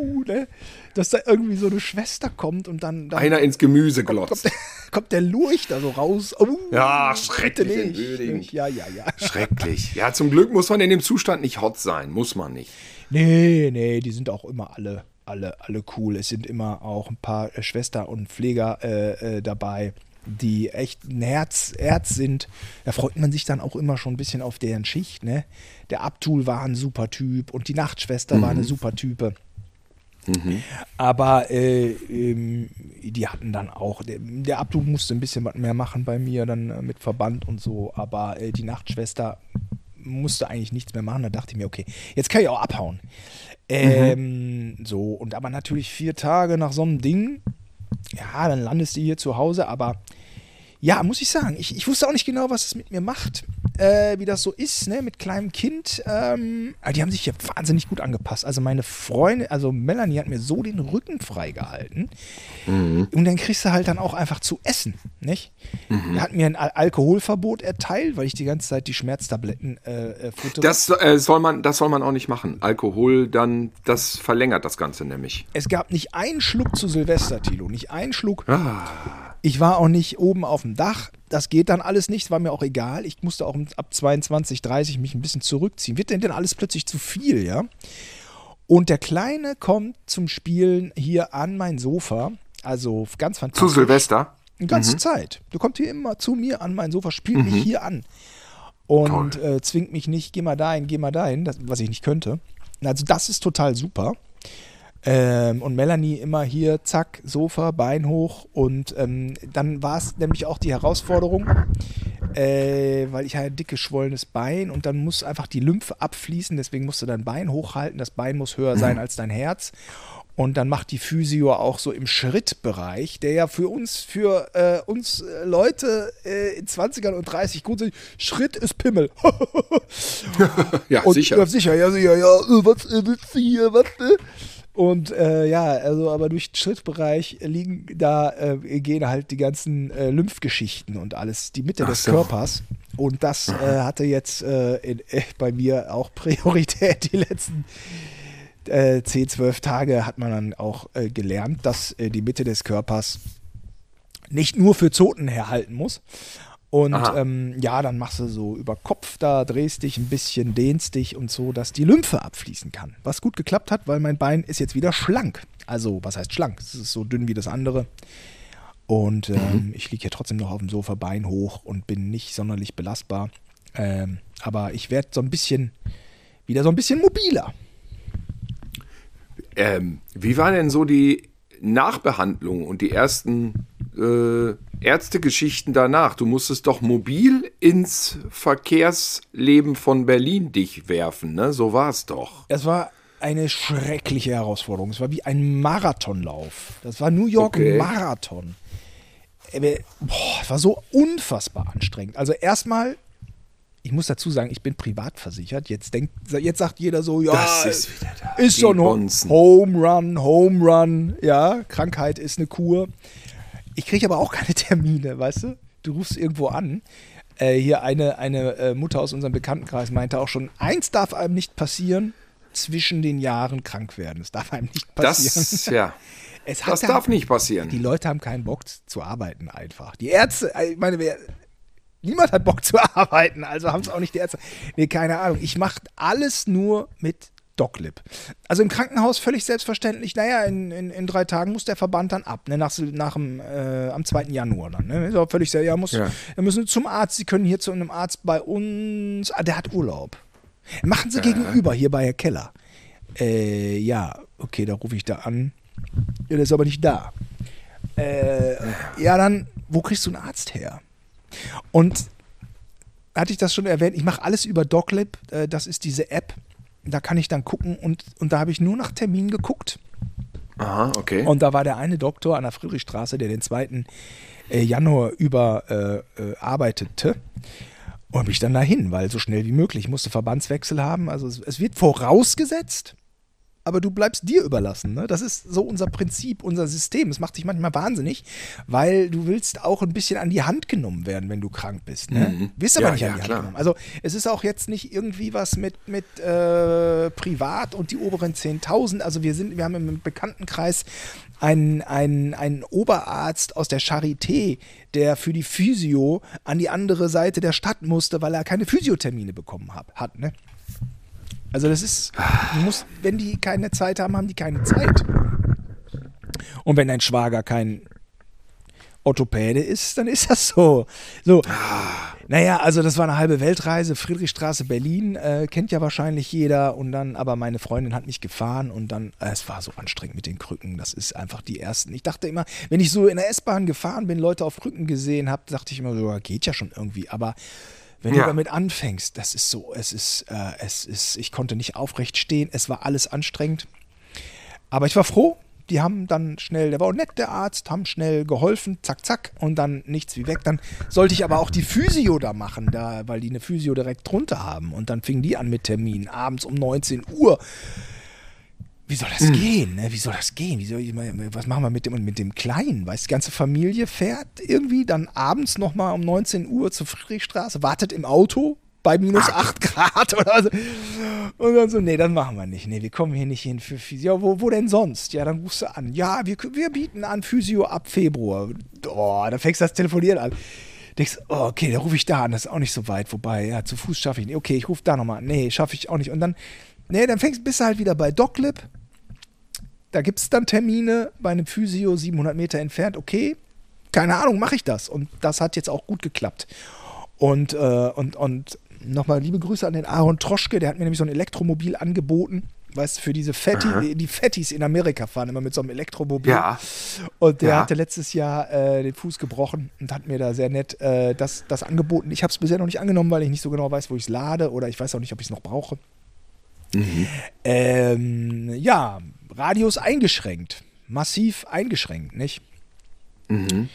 oh, ne? Dass da irgendwie so eine Schwester kommt und dann. dann Einer ins Gemüse glotzt. Kommt, kommt, der, kommt der Lurch da so raus. Oh, ja, schrecklich. Nicht, ja, ja, ja. Schrecklich. Ja, zum Glück muss man in dem Zustand nicht hot sein. Muss man nicht. Nee, nee, die sind auch immer alle, alle, alle cool. Es sind immer auch ein paar äh, Schwester und Pfleger äh, äh, dabei die echt ein Herz, Herz sind, da freut man sich dann auch immer schon ein bisschen auf deren Schicht. Ne? Der Abtul war ein super Typ und die Nachtschwester mhm. war eine super Type. Mhm. Aber äh, ähm, die hatten dann auch, der, der Abdu musste ein bisschen was mehr machen bei mir, dann äh, mit Verband und so, aber äh, die Nachtschwester musste eigentlich nichts mehr machen. Da dachte ich mir, okay, jetzt kann ich auch abhauen. Ähm, mhm. So, und aber natürlich vier Tage nach so einem Ding, ja, dann landest du hier zu Hause, aber ja, muss ich sagen, ich, ich wusste auch nicht genau, was es mit mir macht äh, wie das so ist, ne, mit kleinem Kind. Ähm, die haben sich hier wahnsinnig gut angepasst. Also meine Freundin, also Melanie hat mir so den Rücken freigehalten. Mhm. Und dann kriegst du halt dann auch einfach zu essen, nicht? Mhm. Er hat mir ein Al Alkoholverbot erteilt, weil ich die ganze Zeit die Schmerztabletten äh, äh futtere. Das äh, soll man, das soll man auch nicht machen. Alkohol dann, das verlängert das Ganze nämlich. Es gab nicht einen Schluck zu Silvester, Tilo, nicht einen Schluck. Ah. Ich war auch nicht oben auf dem Dach. Das geht dann alles nicht, war mir auch egal. Ich musste auch ab 22, 30 mich ein bisschen zurückziehen. Wird denn denn alles plötzlich zu viel, ja? Und der Kleine kommt zum Spielen hier an mein Sofa. Also ganz fantastisch. Zu Silvester? Die ganze mhm. Zeit. Du kommst hier immer zu mir an mein Sofa, spielt mhm. mich hier an. Und äh, zwingt mich nicht, geh mal dahin, geh mal dahin, das, was ich nicht könnte. Also das ist total super. Ähm, und Melanie immer hier, zack, Sofa, Bein hoch. Und ähm, dann war es nämlich auch die Herausforderung, äh, weil ich hatte ein dick geschwollenes Bein und dann muss einfach die Lymphe abfließen. Deswegen musst du dein Bein hochhalten. Das Bein muss höher sein als dein Herz. Und dann macht die Physio auch so im Schrittbereich, der ja für uns, für äh, uns äh, Leute äh, in 20ern und 30 gut sind. Schritt ist Pimmel. ja, und, sicher. Ja, sicher, ja, sicher, ja. Äh, was äh, willst du hier, was? Und äh, ja, also aber durch den Schrittbereich liegen da, äh, gehen halt die ganzen äh, Lymphgeschichten und alles, die Mitte Ach des so. Körpers. Und das äh, hatte jetzt äh, in, äh, bei mir auch Priorität. Die letzten äh, 10, 12 Tage hat man dann auch gelernt, dass die Mitte des Körpers nicht nur für Zoten herhalten muss. Und ähm, ja, dann machst du so über Kopf da, drehst dich ein bisschen, dehnst dich und so, dass die Lymphe abfließen kann. Was gut geklappt hat, weil mein Bein ist jetzt wieder schlank. Also, was heißt schlank? Es ist so dünn wie das andere. Und ähm, mhm. ich liege hier trotzdem noch auf dem Sofa, Bein hoch und bin nicht sonderlich belastbar. Ähm, aber ich werde so ein bisschen, wieder so ein bisschen mobiler. Ähm, wie war denn so die Nachbehandlung und die ersten äh, Ärztegeschichten danach. Du musstest doch mobil ins Verkehrsleben von Berlin dich werfen, ne? So war es doch. Es war eine schreckliche Herausforderung. Es war wie ein Marathonlauf. Das war New York okay. Marathon. Äh, boah, es war so unfassbar anstrengend. Also erstmal ich muss dazu sagen, ich bin privat versichert. Jetzt, denkt, jetzt sagt jeder so, ja, das ist, ist so ein Home Run, Home Run, ja, Krankheit ist eine Kur. Ich kriege aber auch keine Termine, weißt du? Du rufst irgendwo an. Äh, hier eine, eine äh, Mutter aus unserem Bekanntenkreis meinte auch schon, eins darf einem nicht passieren, zwischen den Jahren krank werden. Das darf einem nicht passieren. Das, ja. das darf nicht passieren. Die Leute haben keinen Bock zu arbeiten einfach. Die Ärzte, ich meine, wer, niemand hat Bock zu arbeiten, also haben es auch nicht die Ärzte. Nee, keine Ahnung. Ich mache alles nur mit Doclip. Also im Krankenhaus völlig selbstverständlich, naja, in, in, in drei Tagen muss der Verband dann ab, ne, nach, nach dem, äh, am 2. Januar dann. Ne? Ist auch völlig sehr, ja, muss, ja. wir müssen zum Arzt, Sie können hier zu einem Arzt bei uns, ah, der hat Urlaub. Machen Sie ja. gegenüber, hier bei Herr Keller. Äh, ja, okay, da rufe ich da an. Ja, der ist aber nicht da. Äh, ja, dann, wo kriegst du einen Arzt her? Und hatte ich das schon erwähnt, ich mache alles über DocLib, äh, das ist diese App, da kann ich dann gucken und, und da habe ich nur nach Terminen geguckt. Aha, okay. Und da war der eine Doktor an der Friedrichstraße, der den 2. Äh, Januar über äh, äh, arbeitete. Und mich dann dahin, weil so schnell wie möglich. Ich musste Verbandswechsel haben. Also es, es wird vorausgesetzt, aber du bleibst dir überlassen. Ne? Das ist so unser Prinzip, unser System. Es macht dich manchmal wahnsinnig, weil du willst auch ein bisschen an die Hand genommen werden, wenn du krank bist. Ne? Mhm. Wirst aber ja, nicht an die Hand genommen. Also es ist auch jetzt nicht irgendwie was mit, mit äh, Privat und die oberen 10.000. Also wir sind, wir haben im Bekanntenkreis einen, einen, einen Oberarzt aus der Charité, der für die Physio an die andere Seite der Stadt musste, weil er keine Physiothermine bekommen hat. hat ne? Also das ist, musst, wenn die keine Zeit haben, haben die keine Zeit. Und wenn dein Schwager kein Orthopäde ist, dann ist das so. So, naja, also das war eine halbe Weltreise, Friedrichstraße, Berlin, äh, kennt ja wahrscheinlich jeder. Und dann, aber meine Freundin hat mich gefahren und dann, äh, es war so anstrengend mit den Krücken. Das ist einfach die ersten. Ich dachte immer, wenn ich so in der S-Bahn gefahren bin, Leute auf Krücken gesehen habe, dachte ich immer so, geht ja schon irgendwie. Aber wenn ja. du damit anfängst, das ist so, es ist, äh, es ist, ich konnte nicht aufrecht stehen, es war alles anstrengend. Aber ich war froh, die haben dann schnell, der war auch nett, der Arzt, haben schnell geholfen, zack, zack, und dann nichts wie weg. Dann sollte ich aber auch die Physio da machen, da, weil die eine Physio direkt drunter haben. Und dann fingen die an mit Termin, abends um 19 Uhr. Wie soll das hm. gehen? Ne? Wie soll das gehen? Wie soll ich, was machen wir mit dem, mit dem Kleinen? Weißt die ganze Familie fährt irgendwie dann abends nochmal um 19 Uhr zur Friedrichstraße, wartet im Auto bei minus Ach. 8 Grad oder so. Und dann so, nee, das machen wir nicht. Nee, wir kommen hier nicht hin für Physio. Ja, wo, wo denn sonst? Ja, dann rufst du an. Ja, wir, wir bieten an Physio ab Februar. Oh, dann fängst du das Telefonieren an. Denkst, oh, okay, dann rufe ich da an, das ist auch nicht so weit. Wobei, ja, zu Fuß schaffe ich nicht. Okay, ich rufe da nochmal an. Nee, schaffe ich auch nicht. Und dann, nee, dann fängst, bist du halt wieder bei DocLib da gibt es dann Termine bei einem Physio 700 Meter entfernt. Okay, keine Ahnung, mache ich das. Und das hat jetzt auch gut geklappt. Und, äh, und, und nochmal liebe Grüße an den Aaron Troschke, der hat mir nämlich so ein Elektromobil angeboten. Weißt du, für diese Fetti, die Fettis in Amerika fahren immer mit so einem Elektromobil. Ja. Und der ja. hatte letztes Jahr äh, den Fuß gebrochen und hat mir da sehr nett äh, das, das angeboten. Ich habe es bisher noch nicht angenommen, weil ich nicht so genau weiß, wo ich es lade oder ich weiß auch nicht, ob ich es noch brauche. Mhm. Ähm, ja, Radius eingeschränkt. Massiv eingeschränkt, nicht? Mhm.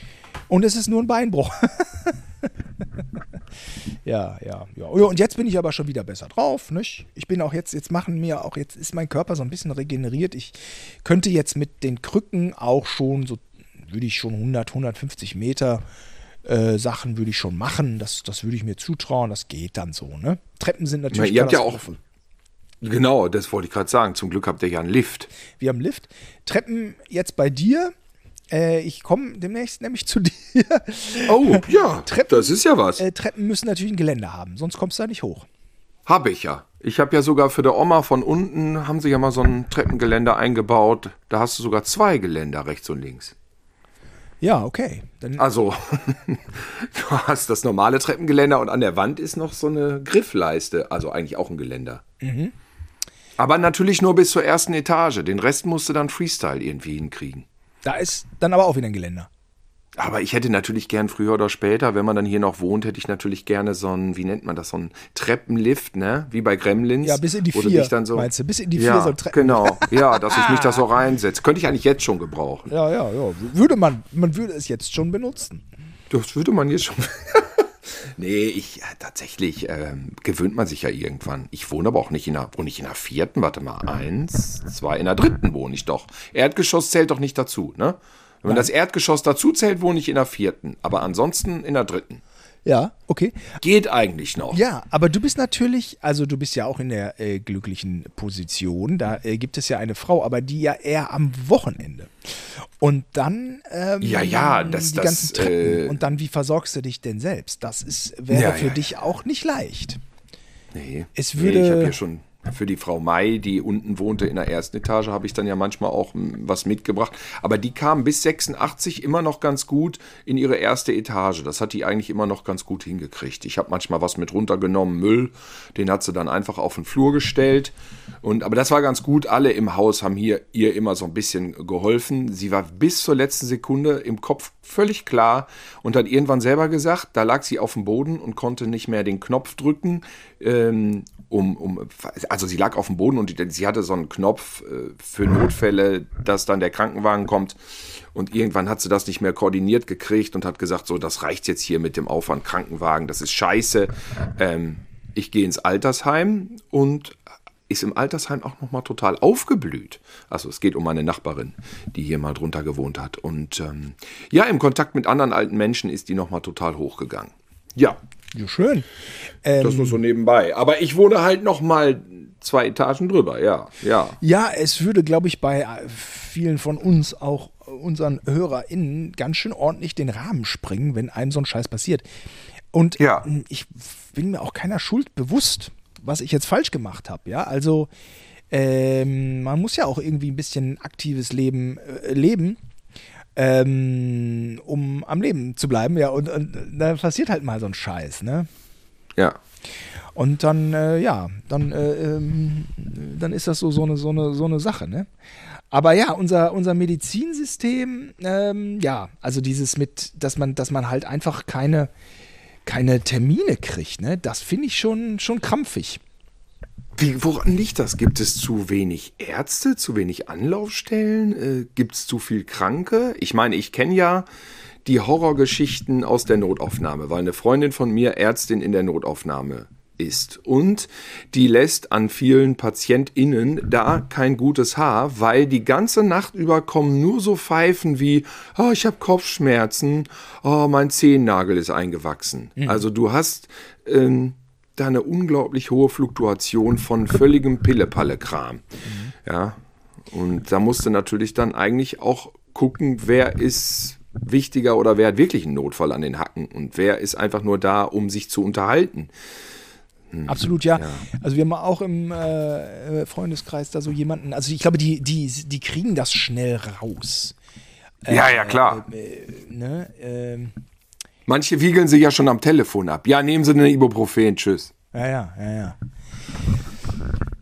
Und es ist nur ein Beinbruch. ja, ja, ja. Und jetzt bin ich aber schon wieder besser drauf, nicht? Ich bin auch jetzt, jetzt machen mir auch, jetzt ist mein Körper so ein bisschen regeneriert. Ich könnte jetzt mit den Krücken auch schon so, würde ich schon 100, 150 Meter äh, Sachen würde ich schon machen. Das, das würde ich mir zutrauen. Das geht dann so, ne? Treppen sind natürlich. Ja, ihr habt ja auch, Genau, das wollte ich gerade sagen. Zum Glück habt ihr ja einen Lift. Wir haben einen Lift. Treppen jetzt bei dir. Äh, ich komme demnächst nämlich zu dir. Oh, ja, Treppen, das ist ja was. Äh, Treppen müssen natürlich ein Geländer haben, sonst kommst du da nicht hoch. Habe ich ja. Ich habe ja sogar für der Oma von unten, haben sie ja mal so ein Treppengeländer eingebaut. Da hast du sogar zwei Geländer, rechts und links. Ja, okay. Dann also, du hast das normale Treppengeländer und an der Wand ist noch so eine Griffleiste, also eigentlich auch ein Geländer. Mhm. Aber natürlich nur bis zur ersten Etage. Den Rest musst du dann Freestyle irgendwie hinkriegen. Da ist dann aber auch wieder ein Geländer. Aber ich hätte natürlich gern früher oder später, wenn man dann hier noch wohnt, hätte ich natürlich gerne so ein, wie nennt man das, so ein Treppenlift, ne? Wie bei Gremlins. Ja, bis in die vier, dann so, meinst du? Bis in die vier ja, so ein Treppen. genau. Ja, dass ich mich da so reinsetze. Könnte ich eigentlich jetzt schon gebrauchen. Ja, ja, ja. Würde man, man würde es jetzt schon benutzen. Das würde man jetzt schon. Nee, ich ja, tatsächlich ähm, gewöhnt man sich ja irgendwann. Ich wohne aber auch nicht in der, wohne ich in der vierten, warte mal, eins, zwei, in der dritten wohne ich doch. Erdgeschoss zählt doch nicht dazu, ne? Wenn man das Erdgeschoss dazu zählt, wohne ich in der vierten, aber ansonsten in der dritten. Ja, okay. Geht eigentlich noch. Ja, aber du bist natürlich, also du bist ja auch in der äh, glücklichen Position. Da äh, gibt es ja eine Frau, aber die ja eher am Wochenende. Und dann ähm, ja, ja, das, die das, ganzen Treppen. Äh, und dann, wie versorgst du dich denn selbst? Das ist, wäre ja, für ja, dich auch nicht leicht. Nee. Es würde. Nee, ich habe hier schon für die Frau Mai, die unten wohnte in der ersten Etage, habe ich dann ja manchmal auch was mitgebracht. Aber die kam bis 86 immer noch ganz gut in ihre erste Etage. Das hat die eigentlich immer noch ganz gut hingekriegt. Ich habe manchmal was mit runtergenommen, Müll, den hat sie dann einfach auf den Flur gestellt. Und, aber das war ganz gut. Alle im Haus haben hier ihr immer so ein bisschen geholfen. Sie war bis zur letzten Sekunde im Kopf völlig klar und hat irgendwann selber gesagt, da lag sie auf dem Boden und konnte nicht mehr den Knopf drücken. Ähm, um, um, also sie lag auf dem Boden und sie hatte so einen Knopf äh, für Notfälle, dass dann der Krankenwagen kommt. Und irgendwann hat sie das nicht mehr koordiniert gekriegt und hat gesagt, so, das reicht jetzt hier mit dem Aufwand Krankenwagen, das ist scheiße. Ähm, ich gehe ins Altersheim und ist im Altersheim auch nochmal total aufgeblüht. Also es geht um meine Nachbarin, die hier mal drunter gewohnt hat. Und ähm, ja, im Kontakt mit anderen alten Menschen ist die nochmal total hochgegangen. Ja, ja, schön. Ähm, das nur so nebenbei. Aber ich wohne halt noch mal zwei Etagen drüber, ja, ja. Ja, es würde, glaube ich, bei vielen von uns, auch unseren HörerInnen, ganz schön ordentlich den Rahmen springen, wenn einem so ein Scheiß passiert. Und ja. ich bin mir auch keiner Schuld bewusst, was ich jetzt falsch gemacht habe, ja. Also, ähm, man muss ja auch irgendwie ein bisschen aktives Leben äh, leben ähm, um am Leben zu bleiben. Ja, und, und da passiert halt mal so ein Scheiß, ne? Ja. Und dann, äh, ja, dann, äh, ähm, dann ist das so, so, eine, so, eine, so eine Sache, ne? Aber ja, unser, unser Medizinsystem, ähm, ja, also dieses mit, dass man, dass man halt einfach keine, keine Termine kriegt, ne? Das finde ich schon, schon krampfig. Wie, woran liegt das? Gibt es zu wenig Ärzte, zu wenig Anlaufstellen? Äh, Gibt es zu viel Kranke? Ich meine, ich kenne ja die Horrorgeschichten aus der Notaufnahme, weil eine Freundin von mir Ärztin in der Notaufnahme ist. Und die lässt an vielen PatientInnen da kein gutes Haar, weil die ganze Nacht über kommen nur so Pfeifen wie, oh, ich habe Kopfschmerzen, oh, mein Zehennagel ist eingewachsen. Mhm. Also du hast ähm, da eine unglaublich hohe Fluktuation von völligem Pille-Palle-Kram. Mhm. Ja, und da musst du natürlich dann eigentlich auch gucken, wer ist wichtiger oder wer hat wirklich einen Notfall an den Hacken und wer ist einfach nur da, um sich zu unterhalten. Hm. Absolut, ja. ja. Also wir haben auch im äh, Freundeskreis da so jemanden, also ich glaube, die, die, die kriegen das schnell raus. ja, ja, klar. Äh, äh, ne, ähm, Manche wiegeln sich ja schon am Telefon ab. Ja, nehmen Sie eine Ibuprofen, tschüss. Ja, ja, ja, ja.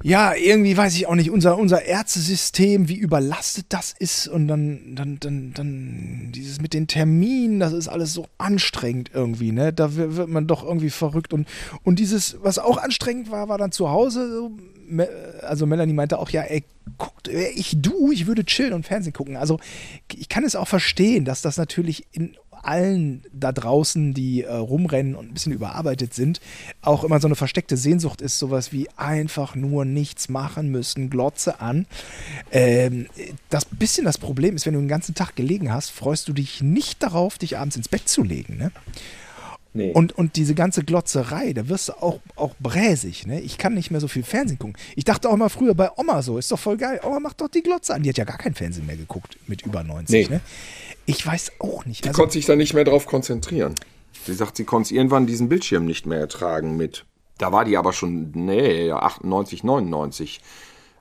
Ja, irgendwie weiß ich auch nicht, unser, unser Ärztesystem, wie überlastet das ist und dann, dann, dann, dann dieses mit den Terminen, das ist alles so anstrengend irgendwie, ne? Da wird man doch irgendwie verrückt und, und dieses, was auch anstrengend war, war dann zu Hause, also Melanie meinte auch, ja, ey, guckt, ich du, ich würde chillen und Fernsehen gucken. Also ich kann es auch verstehen, dass das natürlich in allen da draußen, die äh, rumrennen und ein bisschen überarbeitet sind, auch immer so eine versteckte Sehnsucht ist, sowas wie einfach nur nichts machen müssen, Glotze an. Ähm, das bisschen das Problem ist, wenn du den ganzen Tag gelegen hast, freust du dich nicht darauf, dich abends ins Bett zu legen. Ne? Nee. Und, und diese ganze Glotzerei, da wirst du auch, auch bräsig. Ne? Ich kann nicht mehr so viel Fernsehen gucken. Ich dachte auch mal früher bei Oma so, ist doch voll geil. Oma macht doch die Glotze an. Die hat ja gar kein Fernsehen mehr geguckt mit über 90. Nee. Ne? Ich weiß auch nicht. Die also, konnte sich da nicht mehr drauf konzentrieren. Sie sagt, sie konnte irgendwann diesen Bildschirm nicht mehr ertragen mit. Da war die aber schon, nee, 98, 99.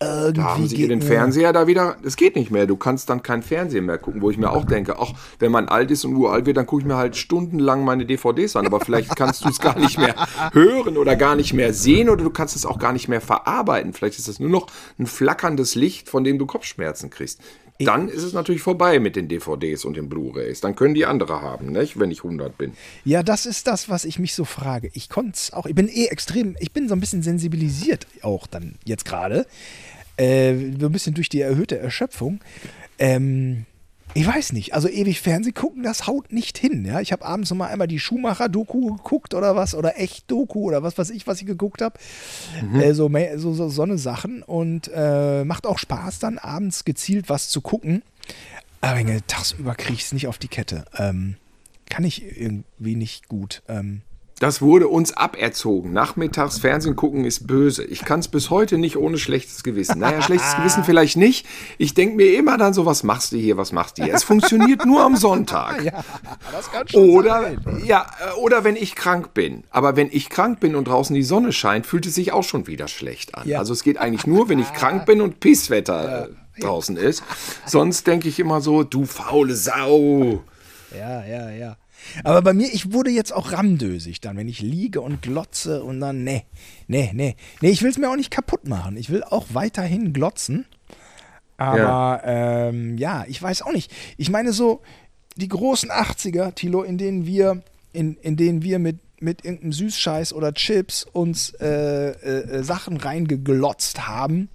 Irgendwie da haben sie ihr den Fernseher da wieder, es geht nicht mehr, du kannst dann kein Fernsehen mehr gucken, wo ich mir auch denke, ach, wenn man alt ist und uralt wird, dann gucke ich mir halt stundenlang meine DVDs an, aber vielleicht kannst du es gar nicht mehr hören oder gar nicht mehr sehen oder du kannst es auch gar nicht mehr verarbeiten. Vielleicht ist es nur noch ein flackerndes Licht, von dem du Kopfschmerzen kriegst. Dann ist es natürlich vorbei mit den DVDs und den Blu-rays. Dann können die andere haben, nicht? wenn ich 100 bin. Ja, das ist das, was ich mich so frage. Ich konnte es auch, ich bin eh extrem, ich bin so ein bisschen sensibilisiert auch dann jetzt gerade. Äh, so ein bisschen durch die erhöhte Erschöpfung. Ähm, ich weiß nicht, also ewig Fernsehen gucken, das haut nicht hin. Ja? Ich habe abends noch mal einmal die Schumacher-Doku geguckt oder was, oder Echt-Doku oder was weiß ich, was ich geguckt habe. Mhm. Äh, so, so, so, so eine Sachen und äh, macht auch Spaß dann abends gezielt was zu gucken. Aber tagsüber kriege ich es nicht auf die Kette. Ähm, kann ich irgendwie nicht gut. Ähm, Das wurde uns aberzogen. Nachmittags Fernsehen gucken ist böse. Ich kann es bis heute nicht ohne schlechtes Gewissen. Naja, schlechtes Gewissen vielleicht nicht. Ich denke mir immer dann so, was machst du hier, was machst du hier? Es funktioniert nur am Sonntag. Ja, das kann schon oder, sein. Ja, äh, oder wenn ich krank bin. Aber wenn ich krank bin und draußen die Sonne scheint, fühlt es sich auch schon wieder schlecht an. Ja. Also es geht eigentlich nur, wenn ich krank bin und Pisswetter äh, draußen ist. Sonst denke ich immer so, du faule Sau. Ja, ja, ja. Aber bei mir, ich wurde jetzt auch ramdösig dann, wenn ich liege und glotze und dann, nee, nee, nee. Nee, ich will es mir auch nicht kaputt machen. Ich will auch weiterhin glotzen. Aber ja. Ähm, ja, ich weiß auch nicht. Ich meine so, die großen 80er, Tilo, in denen wir, in, in denen wir mit mit irgendeinem Süßscheiß oder Chips uns äh, äh, Sachen reingeglotzt haben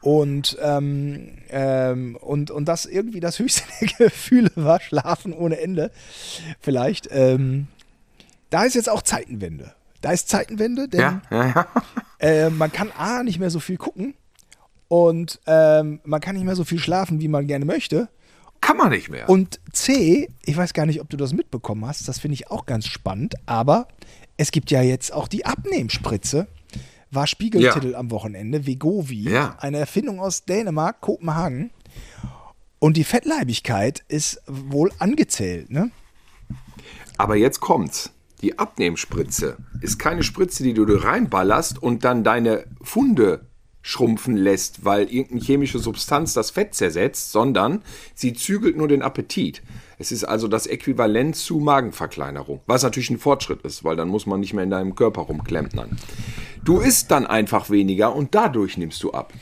und, ähm, ähm, und, und das irgendwie das höchste der Gefühle war, schlafen ohne Ende. Vielleicht. Ähm, da ist jetzt auch Zeitenwende. Da ist Zeitenwende, denn ja, ja, ja. Äh, man kann A nicht mehr so viel gucken und ähm, man kann nicht mehr so viel schlafen, wie man gerne möchte. Kann man nicht mehr. Und C, ich weiß gar nicht, ob du das mitbekommen hast, das finde ich auch ganz spannend, aber es gibt ja jetzt auch die Abnehmspritze. War Spiegeltitel ja. am Wochenende, Vegovi, ja. eine Erfindung aus Dänemark, Kopenhagen. Und die Fettleibigkeit ist wohl angezählt, ne? Aber jetzt kommt's. Die Abnehmspritze ist keine Spritze, die du reinballerst und dann deine Funde schrumpfen lässt, weil irgendeine chemische Substanz das Fett zersetzt, sondern sie zügelt nur den Appetit. Es ist also das Äquivalent zu Magenverkleinerung, was natürlich ein Fortschritt ist, weil dann muss man nicht mehr in deinem Körper rumklempnern. Du isst dann einfach weniger und dadurch nimmst du ab.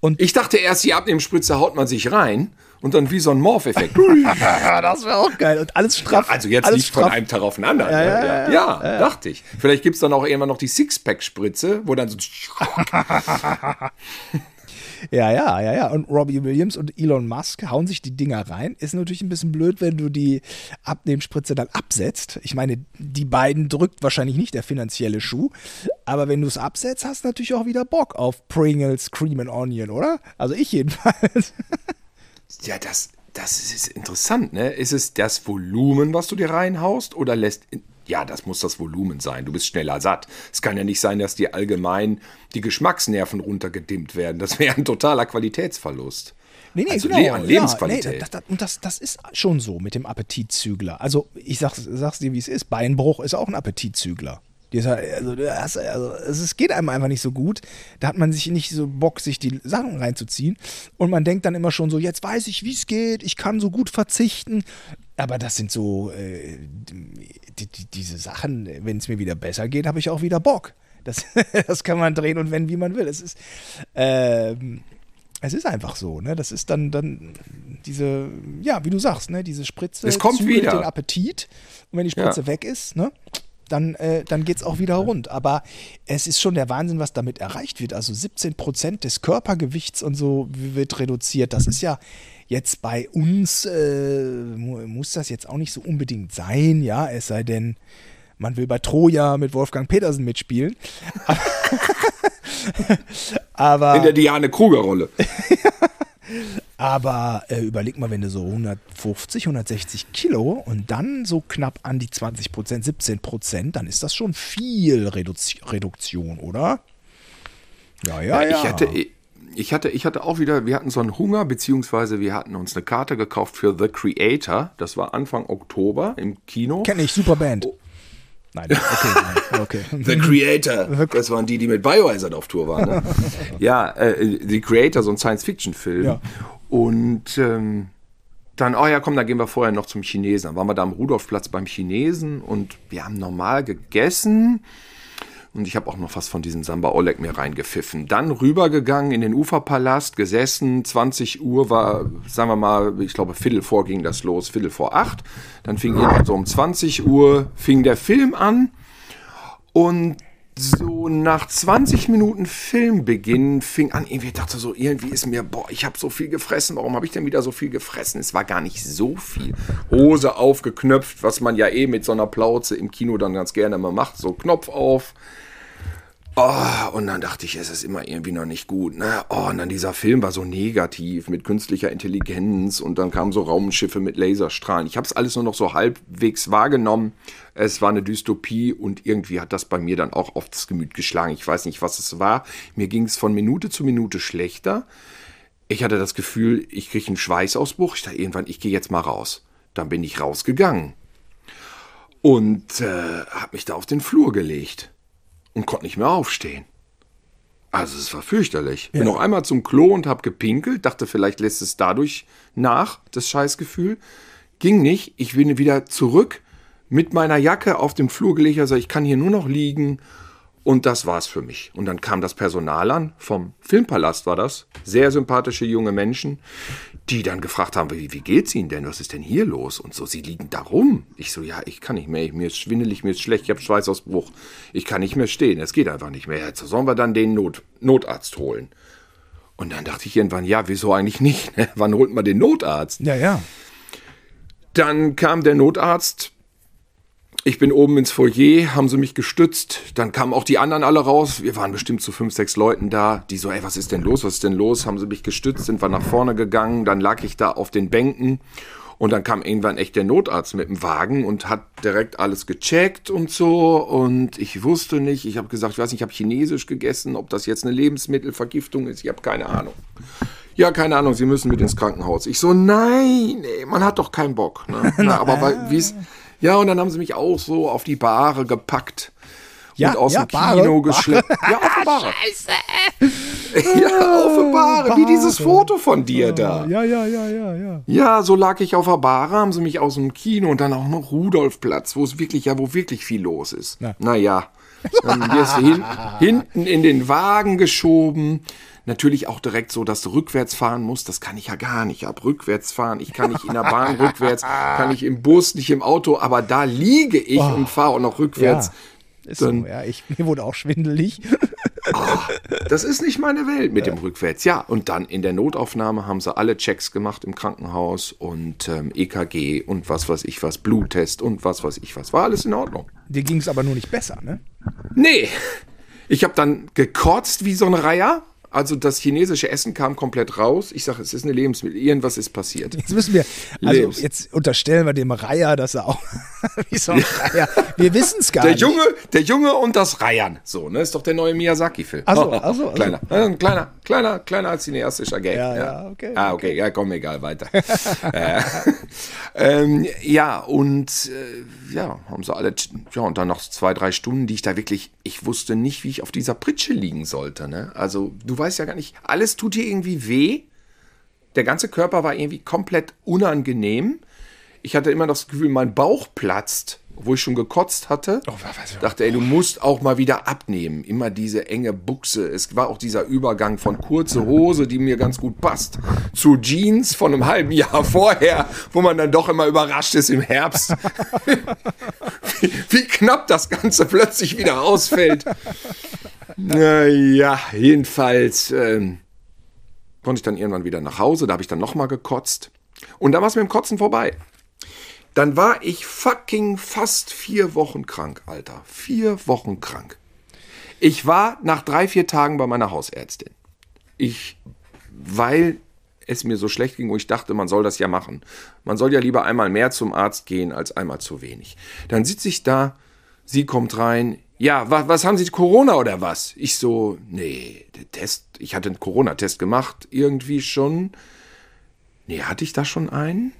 Und ich dachte erst, die Abnehmspritze haut man sich rein und dann wie so ein Morph-Effekt. das wäre auch geil. Und alles straff. Ja, also jetzt nicht straff. von einem Tag auf den anderen. Ja, ja, ja, ja dachte ich. Vielleicht gibt es dann auch irgendwann noch die Sixpack-Spritze, wo dann so. Ja, ja, ja, ja. Und Robbie Williams und Elon Musk hauen sich die Dinger rein. Ist natürlich ein bisschen blöd, wenn du die Abnehmspritze dann absetzt. Ich meine, die beiden drückt wahrscheinlich nicht der finanzielle Schuh. Aber wenn du es absetzt, hast du natürlich auch wieder Bock auf Pringles, Cream and Onion, oder? Also ich jedenfalls. Ja, das, das ist interessant, ne? Ist es das Volumen, was du dir reinhaust, oder lässt ja, das muss das Volumen sein. Du bist schneller satt. Es kann ja nicht sein, dass dir allgemein die Geschmacksnerven runtergedimmt werden. Das wäre ein totaler Qualitätsverlust. Nee, nee, also genau. Lebensqualität. Ja, nee, das, das, und das, das ist schon so mit dem Appetitzügler. Also ich sag's, sag's dir, wie es ist. Beinbruch ist auch ein Appetitzügler. Also, also, es geht einem einfach nicht so gut. Da hat man sich nicht so Bock, sich die Sachen reinzuziehen. Und man denkt dann immer schon so, jetzt weiß ich, wie es geht, ich kann so gut verzichten. Aber das sind so äh, die, die, diese Sachen, wenn es mir wieder besser geht, habe ich auch wieder Bock. Das, das kann man drehen und wenden, wie man will. Es ist, äh, es ist einfach so, ne? Das ist dann, dann diese, ja, wie du sagst, ne, diese Spritze es kommt wieder. den Appetit. Und wenn die Spritze ja. weg ist, ne? Dann, äh, dann geht es auch wieder rund. Aber es ist schon der Wahnsinn, was damit erreicht wird. Also 17 Prozent des Körpergewichts und so wird reduziert. Das ist ja jetzt bei uns, äh, muss das jetzt auch nicht so unbedingt sein, ja, es sei denn, man will bei Troja mit Wolfgang Petersen mitspielen. Aber. In der Diane Kruger-Rolle. Aber äh, überleg mal, wenn du so 150, 160 Kilo und dann so knapp an die 20 Prozent, 17 Prozent, dann ist das schon viel Reduzi Reduktion, oder? Ja, ja, ja. Ich hatte, ich, hatte, ich hatte auch wieder, wir hatten so einen Hunger, beziehungsweise wir hatten uns eine Karte gekauft für The Creator. Das war Anfang Oktober im Kino. Kenne ich, super Band. Oh. Nein, okay, nein, okay. The Creator. Das waren die, die mit Biohazard auf Tour waren. Ne? ja, äh, The Creator, so ein Science-Fiction-Film. Ja. Und ähm, dann, oh ja, komm, da gehen wir vorher noch zum Chinesen. Dann waren wir da am Rudolfplatz beim Chinesen und wir haben normal gegessen. Und ich habe auch noch was von diesem Samba Oleg mir reingepfiffen. Dann rübergegangen in den Uferpalast, gesessen. 20 Uhr war, sagen wir mal, ich glaube, Viertel vor ging das los, Viertel vor acht. Dann fing irgendwann so um 20 Uhr fing der Film an. Und so nach 20 Minuten Filmbeginn fing an, irgendwie dachte so, irgendwie ist mir, boah, ich habe so viel gefressen, warum habe ich denn wieder so viel gefressen? Es war gar nicht so viel. Hose aufgeknöpft, was man ja eh mit so einer Plauze im Kino dann ganz gerne mal macht, so Knopf auf. Oh, und dann dachte ich, es ist immer irgendwie noch nicht gut. Ne? Oh, und dann dieser Film war so negativ mit künstlicher Intelligenz und dann kamen so Raumschiffe mit Laserstrahlen. Ich habe es alles nur noch so halbwegs wahrgenommen. Es war eine Dystopie und irgendwie hat das bei mir dann auch auf das Gemüt geschlagen. Ich weiß nicht, was es war. Mir ging es von Minute zu Minute schlechter. Ich hatte das Gefühl, ich kriege einen Schweißausbruch. Ich dachte irgendwann, ich gehe jetzt mal raus. Dann bin ich rausgegangen und äh, habe mich da auf den Flur gelegt und konnte nicht mehr aufstehen. Also es war fürchterlich. Ja. Bin noch einmal zum Klo und habe gepinkelt, dachte vielleicht lässt es dadurch nach, das Scheißgefühl. Ging nicht. Ich bin wieder zurück mit meiner Jacke auf dem Flur gelegt, also ich kann hier nur noch liegen und das war's für mich. Und dann kam das Personal an, vom Filmpalast war das. Sehr sympathische junge Menschen, die dann gefragt haben, wie, wie geht's Ihnen denn? Was ist denn hier los? Und so, Sie liegen da rum. Ich so, ja, ich kann nicht mehr. Mir ist schwindelig, mir ist schlecht, ich habe Schweißausbruch. Ich kann nicht mehr stehen. Es geht einfach nicht mehr. Jetzt sollen wir dann den Not, Notarzt holen. Und dann dachte ich irgendwann, ja, wieso eigentlich nicht? Wann holt man den Notarzt? Ja, ja. Dann kam der Notarzt ich bin oben ins Foyer, haben sie mich gestützt. Dann kamen auch die anderen alle raus. Wir waren bestimmt zu fünf, sechs Leuten da. Die so, ey, was ist denn los? Was ist denn los? Haben sie mich gestützt, sind wir nach vorne gegangen. Dann lag ich da auf den Bänken. Und dann kam irgendwann echt der Notarzt mit dem Wagen und hat direkt alles gecheckt und so. Und ich wusste nicht, ich habe gesagt, ich weiß nicht, ich habe Chinesisch gegessen, ob das jetzt eine Lebensmittelvergiftung ist. Ich habe keine Ahnung. Ja, keine Ahnung, Sie müssen mit ins Krankenhaus. Ich so, nein, ey, man hat doch keinen Bock. Ne? Na, aber wie es ja, und dann haben sie mich auch so auf die Bahre gepackt. Ja, und aus ja, dem Kino geschleppt. Ja, auf die Bahre. Scheiße. ja, auf die Bahre. Wie dieses Foto von dir da. Ja, ja, ja, ja, ja. Ja, so lag ich auf der Bahre, haben sie mich aus dem Kino und dann auch noch Rudolfplatz, wo es wirklich, ja, wo wirklich viel los ist. Na. Naja. Dann wirst du hin, hinten in den Wagen geschoben natürlich auch direkt so, dass du rückwärts fahren musst. Das kann ich ja gar nicht. Ab rückwärts fahren. Ich kann nicht in der Bahn rückwärts, kann ich im Bus, nicht im Auto. Aber da liege ich oh. und fahre auch noch rückwärts. Ja. Ist so, ja, ich, mir wurde auch schwindelig. Das ist nicht meine Welt mit dem Rückwärts. Ja, und dann in der Notaufnahme haben sie alle Checks gemacht im Krankenhaus und ähm, EKG und was weiß ich was, Bluttest und was weiß ich was. War alles in Ordnung. Dir ging es aber nur nicht besser, ne? Nee. Ich habe dann gekotzt wie so ein Reiher also das chinesische Essen kam komplett raus. Ich sage, es ist eine Lebensmittel. Irgendwas ist passiert. Jetzt müssen wir, also Lebens jetzt unterstellen wir dem Reiher, dass er auch wie so ein Reiher. Wir wissen es gar der nicht. Junge, der Junge und das Reiern. So, ne? Ist doch der neue Miyazaki-Film. Also, also, kleiner, also. Ein kleiner, kleiner, kleiner als cineastischer Gag. Ja, ja, ja, okay. Ah, okay, ja, komm, egal, weiter. äh, ähm, ja, und äh, ja, haben sie alle, ja, und dann noch zwei, drei Stunden, die ich da wirklich, ich wusste nicht, wie ich auf dieser Pritsche liegen sollte. Ne? Also, du weißt ja gar nicht, alles tut dir irgendwie weh. Der ganze Körper war irgendwie komplett unangenehm. Ich hatte immer das Gefühl, mein Bauch platzt, wo ich schon gekotzt hatte. Oh, was, dachte, ey, du musst auch mal wieder abnehmen. Immer diese enge Buchse. Es war auch dieser Übergang von kurze Hose, die mir ganz gut passt, zu Jeans von einem halben Jahr vorher, wo man dann doch immer überrascht ist im Herbst. wie, wie knapp das Ganze plötzlich wieder ausfällt. Naja, jedenfalls ähm, konnte ich dann irgendwann wieder nach Hause. Da habe ich dann nochmal gekotzt. Und dann war es mit dem Kotzen vorbei. Dann war ich fucking fast vier Wochen krank, Alter. Vier Wochen krank. Ich war nach drei, vier Tagen bei meiner Hausärztin. Ich, weil es mir so schlecht ging, wo ich dachte, man soll das ja machen. Man soll ja lieber einmal mehr zum Arzt gehen als einmal zu wenig. Dann sitze ich da, sie kommt rein, ja, was, was haben Sie, Corona oder was? Ich so, nee, der Test, ich hatte einen Corona-Test gemacht, irgendwie schon. Nee, hatte ich da schon einen?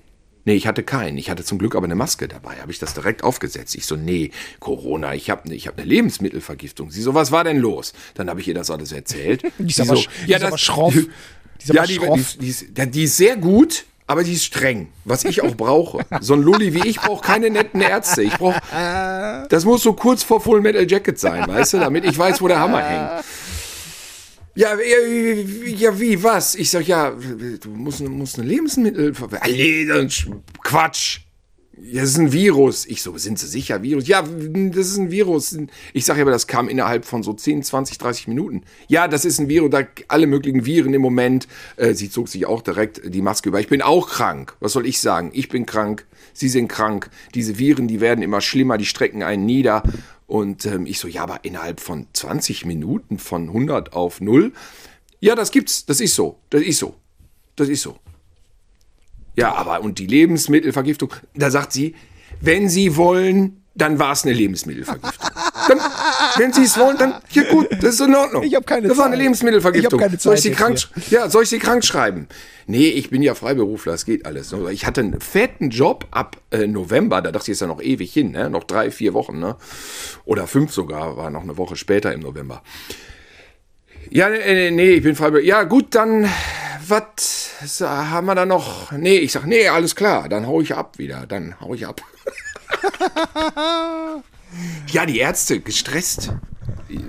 Nee, ich hatte keinen. Ich hatte zum Glück aber eine Maske dabei. Habe ich das direkt aufgesetzt. Ich so, nee, Corona, ich habe ich hab eine Lebensmittelvergiftung. Sie so, was war denn los? Dann habe ich ihr das alles erzählt. die ist aber, so, ja, das, schroff. Die ist ja, die, die, die, ist, die ist sehr gut aber die ist streng, was ich auch brauche. So ein Lulli wie ich brauche keine netten Ärzte. Ich brauche, das muss so kurz vor Full Metal Jacket sein, weißt du, damit ich weiß, wo der Hammer hängt. Ja, ja, wie, was? Ich sag, ja, du musst, musst eine Lebensmittel, Quatsch. Ja, das ist ein Virus. Ich so, sind Sie sicher, Virus? Ja, das ist ein Virus. Ich sage aber, das kam innerhalb von so 10, 20, 30 Minuten. Ja, das ist ein Virus, da alle möglichen Viren im Moment. Äh, sie zog sich auch direkt die Maske über. Ich bin auch krank. Was soll ich sagen? Ich bin krank, Sie sind krank. Diese Viren, die werden immer schlimmer, die strecken einen nieder. Und ähm, ich so, ja, aber innerhalb von 20 Minuten von 100 auf 0? Ja, das gibt's. Das ist so. Das ist so. Das ist so. Ja, aber und die Lebensmittelvergiftung, da sagt sie, wenn Sie wollen, dann war es eine Lebensmittelvergiftung. Dann, wenn Sie es wollen, dann, ja gut, das ist in Ordnung. Ich habe keine Das war eine Zeit. Lebensmittelvergiftung. Ich keine soll, ich Zeit sie krank, jetzt ja, soll ich Sie krank schreiben? Nee, ich bin ja Freiberufler, es geht alles. Ich hatte einen fetten Job ab äh, November, da dachte ich, ist ja noch ewig hin, ne? noch drei, vier Wochen, ne? oder fünf sogar, war noch eine Woche später im November. Ja, nee, nee, ich bin Freiberufler. Ja, gut, dann, was haben wir da noch? Nee, ich sag, nee, alles klar, dann hau ich ab wieder, dann hau ich ab. ja, die Ärzte, gestresst.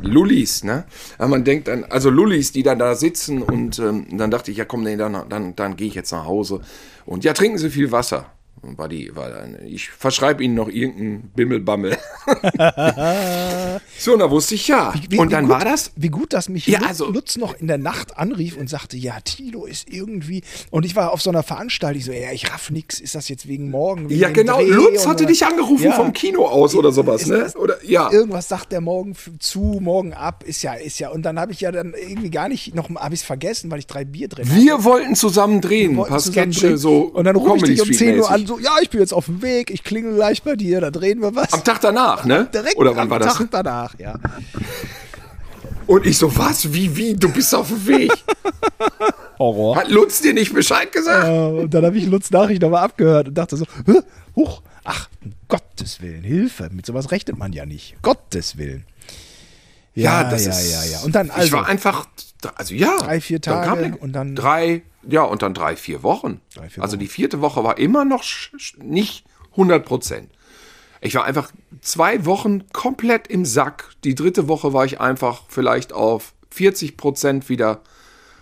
Lullis, ne? Aber man denkt dann, also Lullis, die dann da sitzen und ähm, dann dachte ich, ja komm, nee, dann, dann, dann gehe ich jetzt nach Hause. Und ja, trinken Sie viel Wasser. War die, war dann, ich verschreibe Ihnen noch irgendeinen Bimmelbammel. so, und da wusste ich ja. Wie- und wie dann gut, war das Wie gut, dass mich Ja, Lutz, also- Lutz noch in der Nacht anrief und sagte, ja, Tilo ist irgendwie. Und ich war auf so einer Veranstaltung, ich so, ja, ich raff nix, ist das jetzt wegen morgen? Wegen Ja, genau. Dreh Lutz und hatte dich angerufen Ja. vom Kino aus oder sowas, ne? Oder ja. Irgendwas sagt der morgen zu, morgen ab, ist ja, ist ja. Und dann habe ich ja dann irgendwie gar nicht, noch habe ich es vergessen, weil ich drei Bier drin hatte. Wir wollten zusammen drehen, ein paar Sketche, so Und dann rufe ich dich um Comedy 10 Uhr an, so, ja, ich bin jetzt auf dem Weg, ich klingel gleich bei dir, da drehen wir was. Am Tag danach, ne? Direkt Oder wann am war das? Tag danach, ja. Und ich so, was? Wie, wie? Du bist auf dem Weg. Horror. Hat Lutz dir nicht Bescheid gesagt? Äh, und dann habe ich Lutz Nachricht nochmal abgehört und dachte so, huch, ach, um Gottes Willen, Hilfe, mit sowas rechnet man ja nicht. Gottes Willen. Ja, ja, ja, ja, ja. Und dann ich also war einfach, also ja. Drei, vier dann Tage die- und dann- Drei, ja, und dann drei, vier Wochen. Drei, vier also Wochen. die vierte Woche war immer noch nicht 100 Prozent. Ich war einfach zwei Wochen komplett im Sack. Die dritte Woche war ich einfach vielleicht auf 40 Prozent wieder.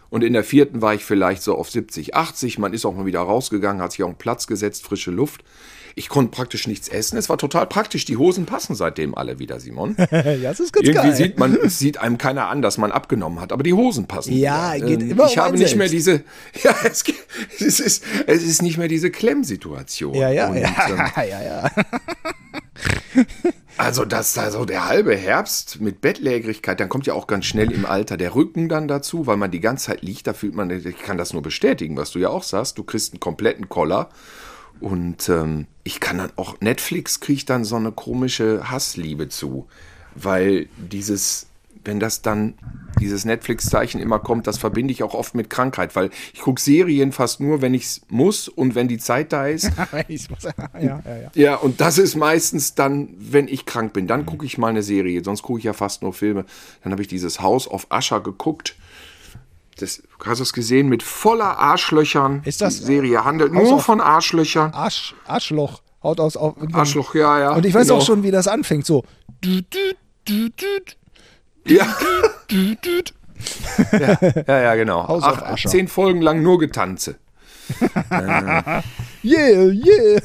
Und in der vierten war ich vielleicht so auf 70, 80. Man ist auch mal wieder rausgegangen, hat sich auf den Platz gesetzt, frische Luft. Ich konnte praktisch nichts essen. Es war total praktisch. Die Hosen passen seitdem alle wieder, Simon. ja, das ist ganz Irgendwie geil. sieht man, sieht einem keiner an, dass man abgenommen hat, aber die Hosen passen. Ja, wieder. geht Ähm, immer Ich um habe nicht mehr selbst. diese, ja, es, es ist, es ist nicht mehr diese Klemmsituation. ja, ja, Und, ja, ähm, ja, ja. also das da so der halbe Herbst mit Bettlägerigkeit, dann kommt ja auch ganz schnell im Alter der Rücken dann dazu, weil man die ganze Zeit liegt, da fühlt man, ich kann das nur bestätigen, was du ja auch sagst, du kriegst einen kompletten Koller und ähm, ich kann dann auch, Netflix kriegt dann so eine komische Hassliebe zu, weil dieses, wenn das dann, dieses Netflix-Zeichen immer kommt, das verbinde ich auch oft mit Krankheit, weil ich gucke Serien fast nur, wenn ich es muss und wenn die Zeit da ist. Ja, ja, ja. Ja, und das ist meistens dann, wenn ich krank bin. Dann gucke ich mal eine Serie, sonst gucke ich ja fast nur Filme. Dann habe ich dieses Haus auf Ascher geguckt. Das, hast du es gesehen? Mit voller Arschlöchern. Ist das- Die Serie handelt Haus nur auf- von Arschlöchern. Arsch, Arschloch. Haut aus auf. Arschloch, ja, ja. Und ich weiß genau. auch schon, wie das anfängt. So. Du, du, du, Ja, du. ja, ja, genau. Haus auf Ascher. zehn Folgen lang nur Getanze. Yeah, yeah.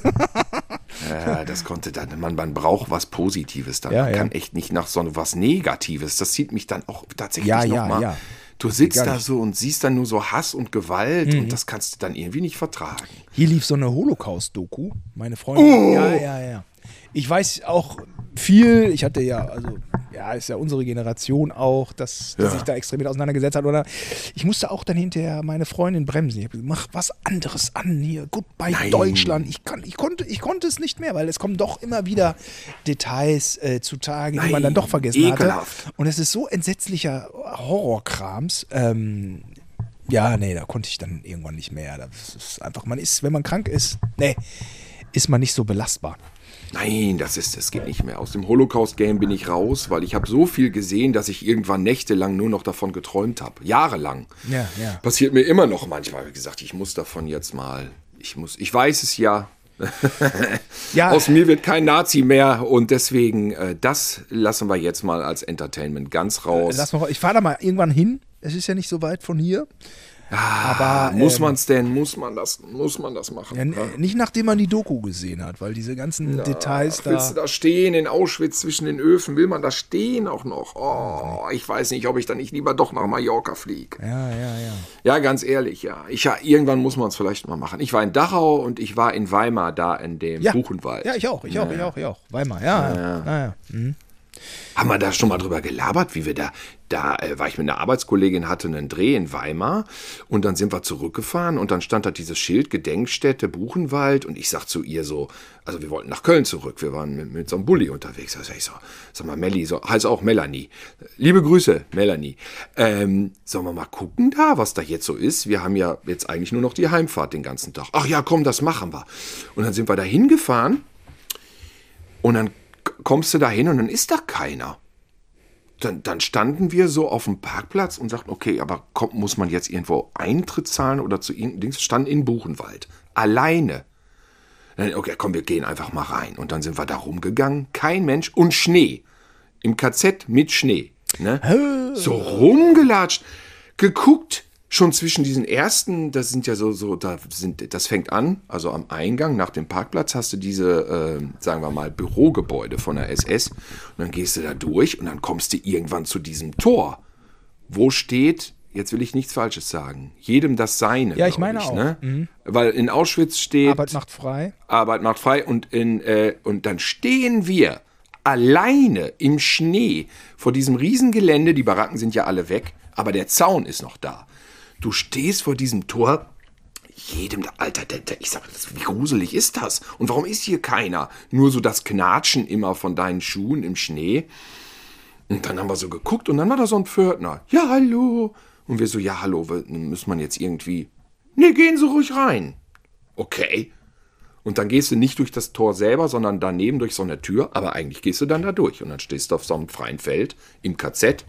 Ja, das konnte dann, man, man braucht was Positives dann. Ja, man ja. kann echt nicht nach so was Negatives. Das zieht mich dann auch tatsächlich Ja, noch ja, ja. Du sitzt da so und siehst dann nur so Hass und Gewalt Mhm. und das kannst du dann irgendwie nicht vertragen. Hier lief so eine Holocaust-Doku. Meine Freundin. Ja, ja, ja. Ich weiß auch viel. Ich hatte ja, also, ja, ist ja unsere Generation auch, dass, dass Ja. sich da extrem mit auseinandergesetzt hat. Oder ich musste auch dann hinterher meine Freundin bremsen. Ich habe gesagt, mach was anderes an hier. Goodbye Nein. Deutschland. Ich, kann, ich, konnte, ich konnte es nicht mehr, weil es kommen doch immer wieder Details äh, zutage, die man Nein, dann doch vergessen ekelhaft. hatte. Und es ist so entsetzlicher Horrorkrams. Ähm, ja, nee, da konnte ich dann irgendwann nicht mehr. Das ist einfach, man ist, wenn man krank ist, nee, ist man nicht so belastbar. Nein, das ist, das geht nicht mehr. Aus dem Holocaust-Game bin ich raus, weil ich habe so viel gesehen, dass ich irgendwann nächtelang nur noch davon geträumt habe. Jahrelang. Ja, ja. Passiert mir immer noch manchmal. Wie gesagt, ich muss davon jetzt mal. Ich muss, ich weiß es ja. Ja. Aus mir wird kein Nazi mehr und deswegen, äh, das lassen wir jetzt mal als Entertainment ganz raus. Lass mal, ich fahre da mal irgendwann hin. Es ist ja nicht so weit von hier. Ah, Aber, muss ähm, man es denn? Muss man das? Muss man das machen? Ja, n- nicht nachdem man die Doku gesehen hat, weil diese ganzen Details Ach, willst du da. da stehen in Auschwitz zwischen den Öfen? Will man da stehen auch noch? Oh, ich weiß nicht, ob ich da nicht lieber doch nach Mallorca fliege. Ja, ja, ja. Ja, ganz ehrlich, ja. Ich, ja irgendwann muss man es vielleicht mal machen. Ich war in Dachau und ich war in Weimar da in dem Ja. Buchenwald. Ja, ich auch, ich auch, ich auch, ich auch. Weimar, ja. ja. Naja. Mhm. Haben wir da schon mal drüber gelabert, wie wir da, da äh, war ich mit einer Arbeitskollegin, hatte einen Dreh in Weimar und dann sind wir zurückgefahren und dann stand da dieses Schild Gedenkstätte Buchenwald und ich sag zu ihr so, also wir wollten nach Köln zurück, wir waren mit, mit so einem Bulli unterwegs. Sag ich so, sag mal Melli, so, heißt auch Melanie. Liebe Grüße, Melanie. Ähm, sollen wir mal gucken da, was da jetzt so ist? Wir haben ja jetzt eigentlich nur noch die Heimfahrt den ganzen Tag. Ach ja, komm, das machen wir. Und dann sind wir da hingefahren und dann kommst du da hin und dann ist da keiner. Dann, dann standen wir so auf dem Parkplatz und sagten, okay, aber kommt, muss man jetzt irgendwo Eintritt zahlen oder zu irgendeinem Dings? Standen in Buchenwald. Alleine. Dann, okay, komm, wir gehen einfach mal rein. Und dann sind wir da rumgegangen. Kein Mensch und Schnee. Im KZ mit Schnee. Ne? So rumgelatscht. Geguckt. Schon zwischen diesen ersten, das sind ja so, so, da sind, das fängt an, also am Eingang nach dem Parkplatz hast du diese, äh, sagen wir mal, Bürogebäude von der SS. Und dann gehst du da durch und dann kommst du irgendwann zu diesem Tor, wo steht, jetzt will ich nichts Falsches sagen, jedem das Seine. Ja, ich meine auch. Ne? Weil in Auschwitz steht, Arbeit macht frei. Arbeit macht frei und, in, äh, und dann stehen wir alleine im Schnee vor diesem Riesengelände. Die Baracken sind ja alle weg, aber der Zaun ist noch da. Du stehst vor diesem Tor. Jedem, Alter, ich sag, wie gruselig ist das? Und warum ist hier keiner? Nur so das Knatschen immer von deinen Schuhen im Schnee. Und dann haben wir so geguckt und dann war da so ein Pförtner. Ja, hallo. Und wir so, ja, hallo, muss man jetzt irgendwie. Nee, gehen Sie ruhig rein. Okay. Und dann gehst du nicht durch das Tor selber, sondern daneben durch so eine Tür. Aber eigentlich gehst du dann da durch. Und dann stehst du auf so einem freien Feld im KZ,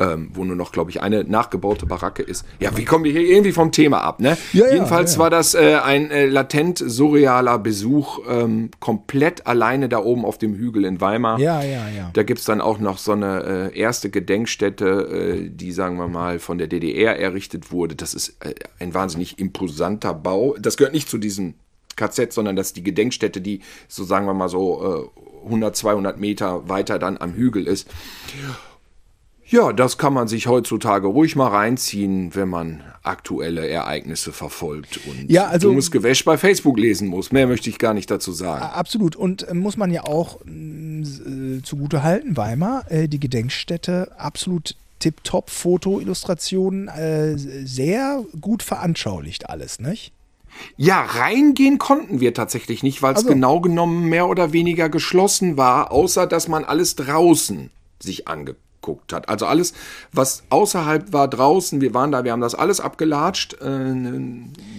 ähm, wo nur noch, glaube ich, eine nachgebaute Baracke ist. Ja, wie kommen wir hier irgendwie vom Thema ab, ne? Ja, ja, Jedenfalls ja. war das äh, ein äh, latent surrealer Besuch, ähm, komplett alleine da oben auf dem Hügel in Weimar. Ja, ja, ja. Da gibt's dann auch noch so eine äh, erste Gedenkstätte, äh, die, sagen wir mal, von der DDR errichtet wurde. Das ist äh, ein wahnsinnig imposanter Bau. Das gehört nicht zu diesem KZ, sondern das ist die Gedenkstätte, die so, sagen wir mal so, äh, 100, 200 Meter weiter dann am Hügel ist. Ja, das kann man sich heutzutage ruhig mal reinziehen, wenn man aktuelle Ereignisse verfolgt und Ja, also- dummes Gewäsch bei Facebook lesen muss. Mehr möchte ich gar nicht dazu sagen. Absolut. Und äh, muss man ja auch mh, äh, zugute halten, Weimar, äh, die Gedenkstätte, absolut tipptopp, Foto, Illustrationen, äh, sehr gut veranschaulicht alles, nicht? Ja, reingehen konnten wir tatsächlich nicht, weil es Also- genau genommen mehr oder weniger geschlossen war, außer dass man alles draußen sich angeguckt hat. Also alles, was außerhalb war, draußen, wir waren da, wir haben das alles abgelatscht. Äh,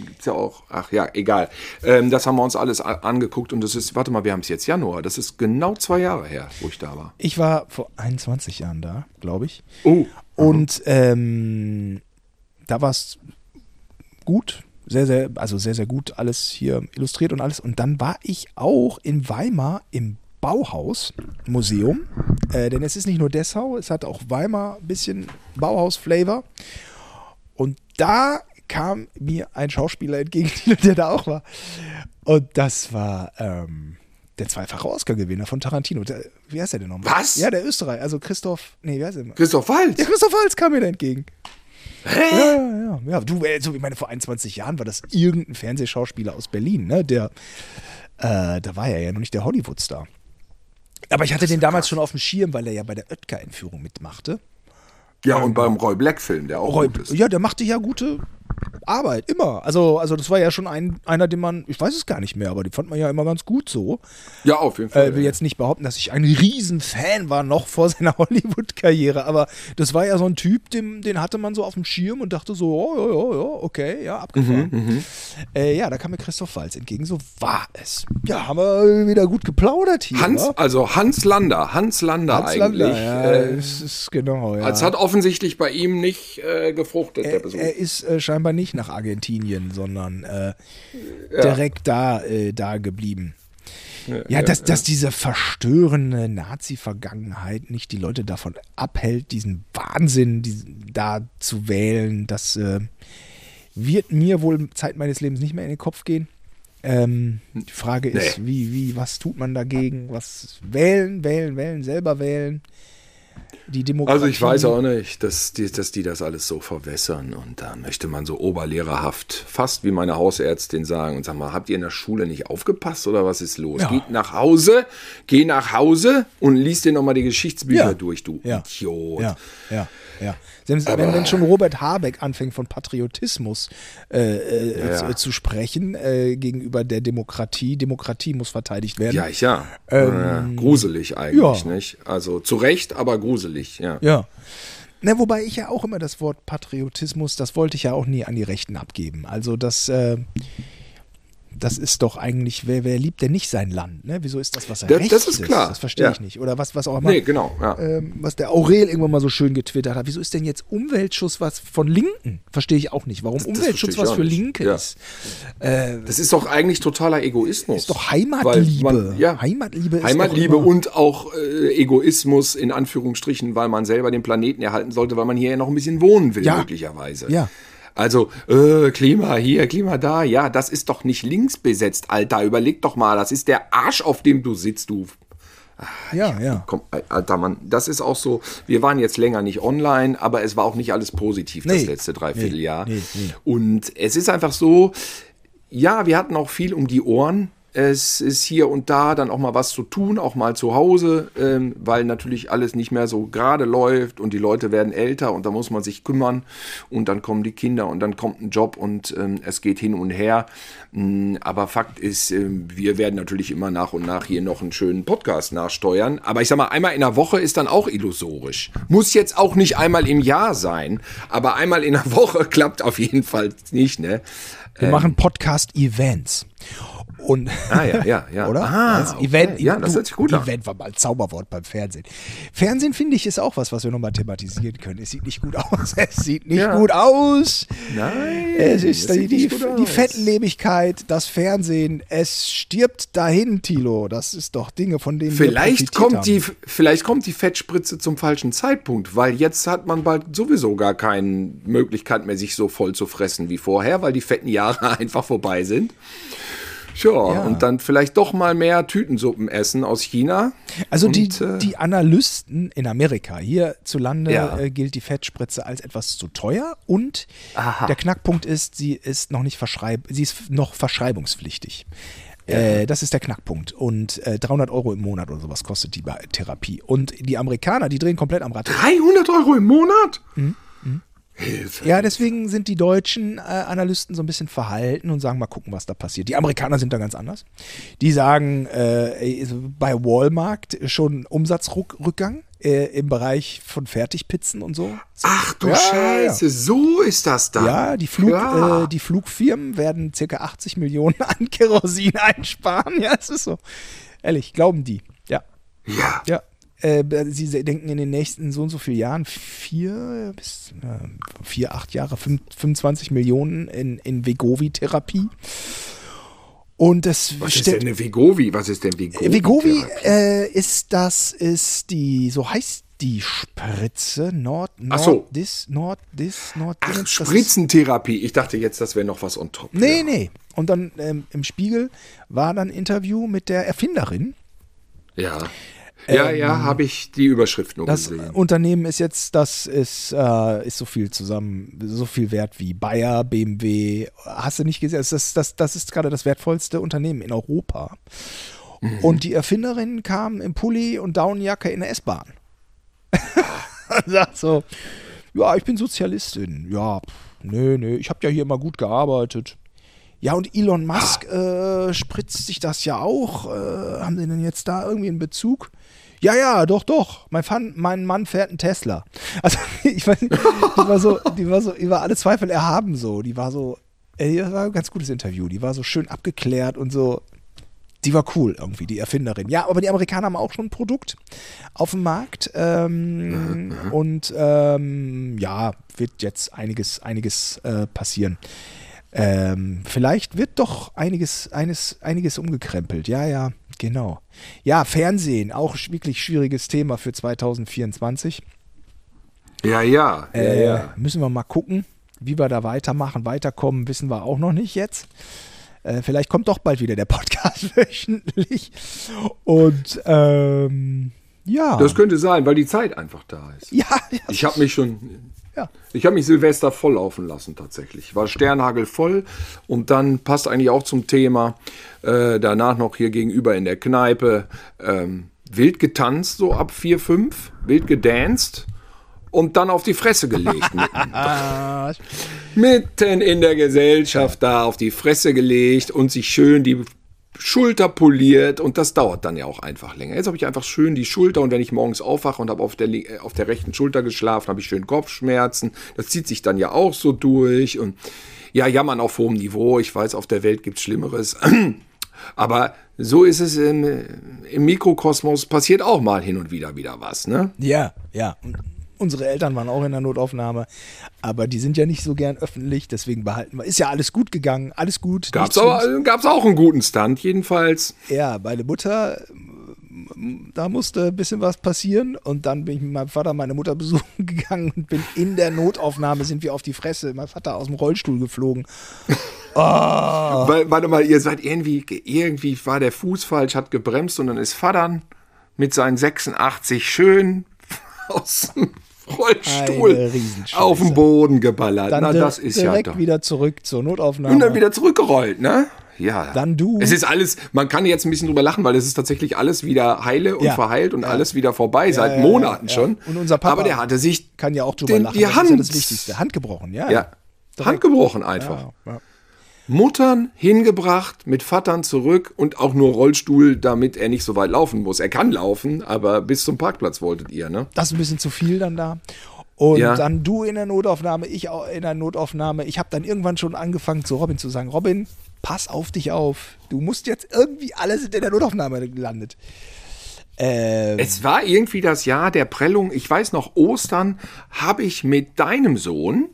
gibt's ja auch, ach ja, egal. Ähm, das haben wir uns alles angeguckt und das ist, warte mal, wir haben es jetzt Januar, das ist genau zwei Jahre her, wo ich da war. Ich war vor 21 Jahren da, glaube ich. Oh, Und ähm, da war es gut, sehr, sehr, also sehr, sehr gut alles hier illustriert und alles. Und dann war ich auch in Weimar im Bauhaus-Museum. Äh, denn es ist nicht nur Dessau, es hat auch Weimar ein bisschen Bauhaus-Flavor. Und da kam mir ein Schauspieler entgegen, der da auch war. Und das war ähm, der zweifache Oscar-Gewinner von Tarantino. Der, wie heißt der denn nochmal? Was? Ja, der Österreicher, also Christoph, nee, wie heißt der? Christoph Waltz. Ja, Christoph Waltz kam mir da entgegen. Hä? Ja, ja, ja. ja du, äh, so, ich meine, vor 21 Jahren war das irgendein Fernsehschauspieler aus Berlin, ne? Der, äh, da war er ja noch nicht der Hollywood-Star. Aber ich hatte den damals schon auf dem Schirm, weil er ja bei der Oetker-Entführung mitmachte. Ja, und beim Roy Black-Film, der auch Roy, gut ist. ja, der machte ja gute Arbeit, immer. Also, also das war ja schon ein, einer, den man, ich weiß es gar nicht mehr, aber den fand man ja immer ganz gut so. Ja, auf jeden Fall. Äh, will jetzt nicht behaupten, dass ich ein Riesenfan war, noch vor seiner Hollywood-Karriere, aber das war ja so ein Typ, den, den hatte man so auf dem Schirm und dachte so, oh, ja, ja, ja, okay, ja, abgefahren. Mhm, äh, ja, da kam mir Christoph Walz entgegen, so war es. Ja, haben wir wieder gut geplaudert hier. Hans, wa? also Hans Lander, Hans Lander Hans eigentlich. Lander, ja, äh, es ist genau, ja. als hat offensichtlich bei ihm nicht äh, gefruchtet, der er, Besuch. er ist äh, scheinbar nicht nach Argentinien, sondern äh, direkt da, äh, da geblieben. Ja, dass, dass diese verstörende Nazi-Vergangenheit nicht die Leute davon abhält, diesen Wahnsinn diesen, da zu wählen, das, äh, wird mir wohl Zeit meines Lebens nicht mehr in den Kopf gehen. Ähm, die Frage ist, nee. wie, wie, was tut man dagegen? Was wählen, wählen, wählen, selber wählen? Die Demokratie. Also ich weiß auch nicht, dass die, dass die das alles so verwässern und da möchte man so oberlehrerhaft, fast wie meine Hausärztin sagen und sag mal, habt ihr in der Schule nicht aufgepasst oder was ist los? Ja. Geht nach Hause, geh nach Hause und liest dir nochmal die Geschichtsbücher ja. durch, du ja. Idiot. Ja, ja, ja. Selbst wenn, wenn, schon Robert Habeck anfängt von Patriotismus äh, äh. Zu, zu, sprechen äh, gegenüber der Demokratie, Demokratie muss verteidigt werden. Ja, ja. Ähm, gruselig eigentlich, nicht? Also zu Recht, aber gruselig, ja. Ja. Na, wobei ich ja auch immer das Wort Patriotismus, das wollte ich ja auch nie an die Rechten abgeben. Also das äh, das ist doch eigentlich, wer, wer liebt denn nicht sein Land? Ne? Wieso ist das, was er das, das ist klar. Das verstehe ja. ich nicht. Oder was, was auch immer. Nee, genau. Ja. Ähm, was der Aurel irgendwann mal so schön getwittert hat. Wieso ist denn jetzt Umweltschutz was von Linken? Verstehe ich auch nicht. Warum das, Umweltschutz was für Linke ja. ist. Äh, das ist doch eigentlich totaler Egoismus. Ist doch Heimatliebe. Man, ja, Heimatliebe ist Heimatliebe auch und auch äh, Egoismus in Anführungsstrichen, weil man selber den Planeten erhalten sollte, weil man hier ja noch ein bisschen wohnen will, möglicherweise. Ja. Also, äh, Klima hier, Klima da, ja, das ist doch nicht links besetzt, Alter. Überleg doch mal, das ist der Arsch, auf dem du sitzt, du. Ach, ja, ja. Komm, Alter Mann, das ist auch so. Wir waren jetzt länger nicht online, aber es war auch nicht alles positiv nee, das letzte Dreivierteljahr. Nee, nee, Und es ist einfach so, ja, wir hatten auch viel um die Ohren es ist hier und da dann auch mal was zu tun, auch mal zu Hause, ähm, weil natürlich alles nicht mehr so gerade läuft und die Leute werden älter und da muss man sich kümmern und dann kommen die Kinder und dann kommt ein Job und ähm, es geht hin und her. Ähm, aber Fakt ist, äh, wir werden natürlich immer nach und nach hier noch einen schönen Podcast nachsteuern. Aber ich sag mal, einmal in der Woche ist dann auch illusorisch. Muss jetzt auch nicht einmal im Jahr sein, aber einmal in der Woche klappt auf jeden Fall nicht, ne? Wir machen Podcast-Events. Und ah, ja, ja, ja. Oder? Ah, das okay. Event, ja, das hört sich gut an. Event war mal ein Zauberwort beim Fernsehen. Fernsehen, finde ich, ist auch was, was wir nochmal thematisieren können. Es sieht nicht gut aus. Es sieht nicht ja. gut aus. Nein. Es ist die, die, die Fettlebigkeit, das Fernsehen. Es stirbt dahin, Tilo. Das ist doch Dinge, von denen vielleicht wir kommt haben. die Vielleicht kommt die Fettspritze zum falschen Zeitpunkt, weil jetzt hat man bald sowieso gar keine Möglichkeit mehr, sich so voll zu fressen wie vorher, weil die fetten Jahre einfach vorbei sind. Sure. Ja, und dann vielleicht doch mal mehr Tütensuppen essen aus China. Also und, die, äh, die Analysten in Amerika, hierzulande ja. äh, gilt die Fettspritze als etwas zu teuer und Aha. der Knackpunkt ist, sie ist noch nicht verschreib sie ist noch verschreibungspflichtig. Ja. Äh, das ist der Knackpunkt. Und äh, 300 Euro im Monat oder sowas kostet die Therapie. Und die Amerikaner, die drehen komplett am Rad. 300 Euro im Monat? Mhm. Hilfe. Ja, deswegen sind die deutschen äh, Analysten so ein bisschen verhalten und sagen, mal gucken, was da passiert. Die Amerikaner sind da ganz anders. Die sagen, äh, bei Walmart schon Umsatzrückgang äh, im Bereich von Fertigpizzen und so. Ach du ja, Scheiße, ja. so ist das dann. Ja, die, Flug, ja. Äh, die Flugfirmen werden ca. 80 Millionen an Kerosin einsparen. Ja, es ist so. Ehrlich, glauben die. Ja. Ja. Ja. Äh, sie denken in den nächsten so und so vielen Jahren, vier bis äh, vier, acht Jahre, 25 Millionen in, in Vegovi-Therapie. Und das Was ist denn eine Vegovi? Was ist denn Vegovi? Vegovi äh, ist das, ist die, so heißt die Spritze, Nord, Nord, Ach so. dis, Nord, dis, Nord, Ach, Spritzentherapie. Ich dachte jetzt, das wäre noch was on top. Nee, ja. nee. Und dann ähm, im Spiegel war dann ein Interview mit der Erfinderin. Ja. Ja, ähm, ja, habe ich die Überschrift nur das gesehen. Unternehmen ist jetzt, das ist, äh, ist so viel zusammen, so viel wert wie Bayer, BMW. Hast du nicht gesehen? Das ist, das, das ist gerade das wertvollste Unternehmen in Europa. Mhm. Und die Erfinderin kam im Pulli und Downjacke in der S-Bahn. sagt so, ja, ich bin Sozialistin. Ja, nö, nö, ich habe ja hier immer gut gearbeitet. Ja, und Elon Musk äh, spritzt sich das ja auch. Äh, haben Sie denn jetzt da irgendwie einen Bezug? Ja, ja, doch, doch. Mein, Fan, mein Mann fährt einen Tesla. Also, ich weiß nicht, die war so, die war so, die war alle Zweifel erhaben so. Die war so, ey, das war ein ganz gutes Interview. Die war so schön abgeklärt und so. Die war cool irgendwie, die Erfinderin. Ja, aber die Amerikaner haben auch schon ein Produkt auf dem Markt. Ähm, mhm. Und ähm, ja, wird jetzt einiges, einiges äh, passieren. Ähm, vielleicht wird doch einiges, eines, einiges umgekrempelt. Ja, ja, genau. Ja, Fernsehen, auch wirklich schwieriges Thema für 2024. Ja, ja. Äh, ja, Müssen wir mal gucken. Wie wir da weitermachen, weiterkommen, wissen wir auch noch nicht jetzt. Äh, vielleicht kommt doch bald wieder der Podcast wöchentlich. Und ähm, ja. Das könnte sein, weil die Zeit einfach da ist. Ja, ja. Ich habe mich schon. Ja. Ich habe mich Silvester volllaufen lassen tatsächlich. War Sternhagel voll und dann passt eigentlich auch zum Thema. Äh, danach noch hier gegenüber in der Kneipe ähm, wild getanzt, so ab 4, 5, wild gedanced und dann auf die Fresse gelegt. Mitten, mitten in der Gesellschaft da auf die Fresse gelegt und sich schön die Schulter poliert und das dauert dann ja auch einfach länger. Jetzt habe ich einfach schön die Schulter und wenn ich morgens aufwache und habe auf der, äh, auf der rechten Schulter geschlafen, habe ich schön Kopfschmerzen. Das zieht sich dann ja auch so durch und ja, jammern auf hohem Niveau. Ich weiß, auf der Welt gibt es Schlimmeres. Aber so ist es im, im, Mikrokosmos, passiert auch mal hin und wieder wieder was, ne? Ja, ja. Unsere Eltern waren auch in der Notaufnahme, aber die sind ja nicht so gern öffentlich, deswegen behalten wir. Ist ja alles gut gegangen, alles gut. Gab's, aber, gab's auch einen guten Stand, jedenfalls. Ja, meine Mutter, da musste ein bisschen was passieren und dann bin ich mit meinem Vater meine Mutter besuchen gegangen und bin in der Notaufnahme, sind wir auf die Fresse, mein Vater aus dem Rollstuhl geflogen. Oh. Warte mal, ihr seid irgendwie, irgendwie war der Fuß falsch, hat gebremst und dann ist Vater mit seinen 86 schön aus dem Rollstuhl auf den Boden geballert. Dann Na, das ist direkt ja wieder zurück zur Notaufnahme. Und dann wieder zurückgerollt, ne? Ja. Dann du. Es ist alles, man kann jetzt ein bisschen drüber lachen, weil es ist tatsächlich alles wieder heile und ja. verheilt und ja. alles wieder vorbei, ja, seit Monaten schon. Und unser Papa Aber der hatte sich. Kann ja auch drüber den, lachen. Die Hand. ist ja das Wichtigste. Hand gebrochen, ja. Ja. Hand gebrochen einfach. Muttern hingebracht, mit Vatern zurück und auch nur Rollstuhl, damit er nicht so weit laufen muss. Er kann laufen, aber bis zum Parkplatz wolltet ihr, ne? Das ist ein bisschen zu viel dann da. Und ja. dann du in der Notaufnahme, ich auch in der Notaufnahme. Ich habe dann irgendwann schon angefangen zu Robin zu sagen, Robin, pass auf dich auf. Du musst jetzt irgendwie alles in der Notaufnahme gelandet. Ähm, es war irgendwie das Jahr der Prellung. Ich weiß noch, Ostern habe ich mit deinem Sohn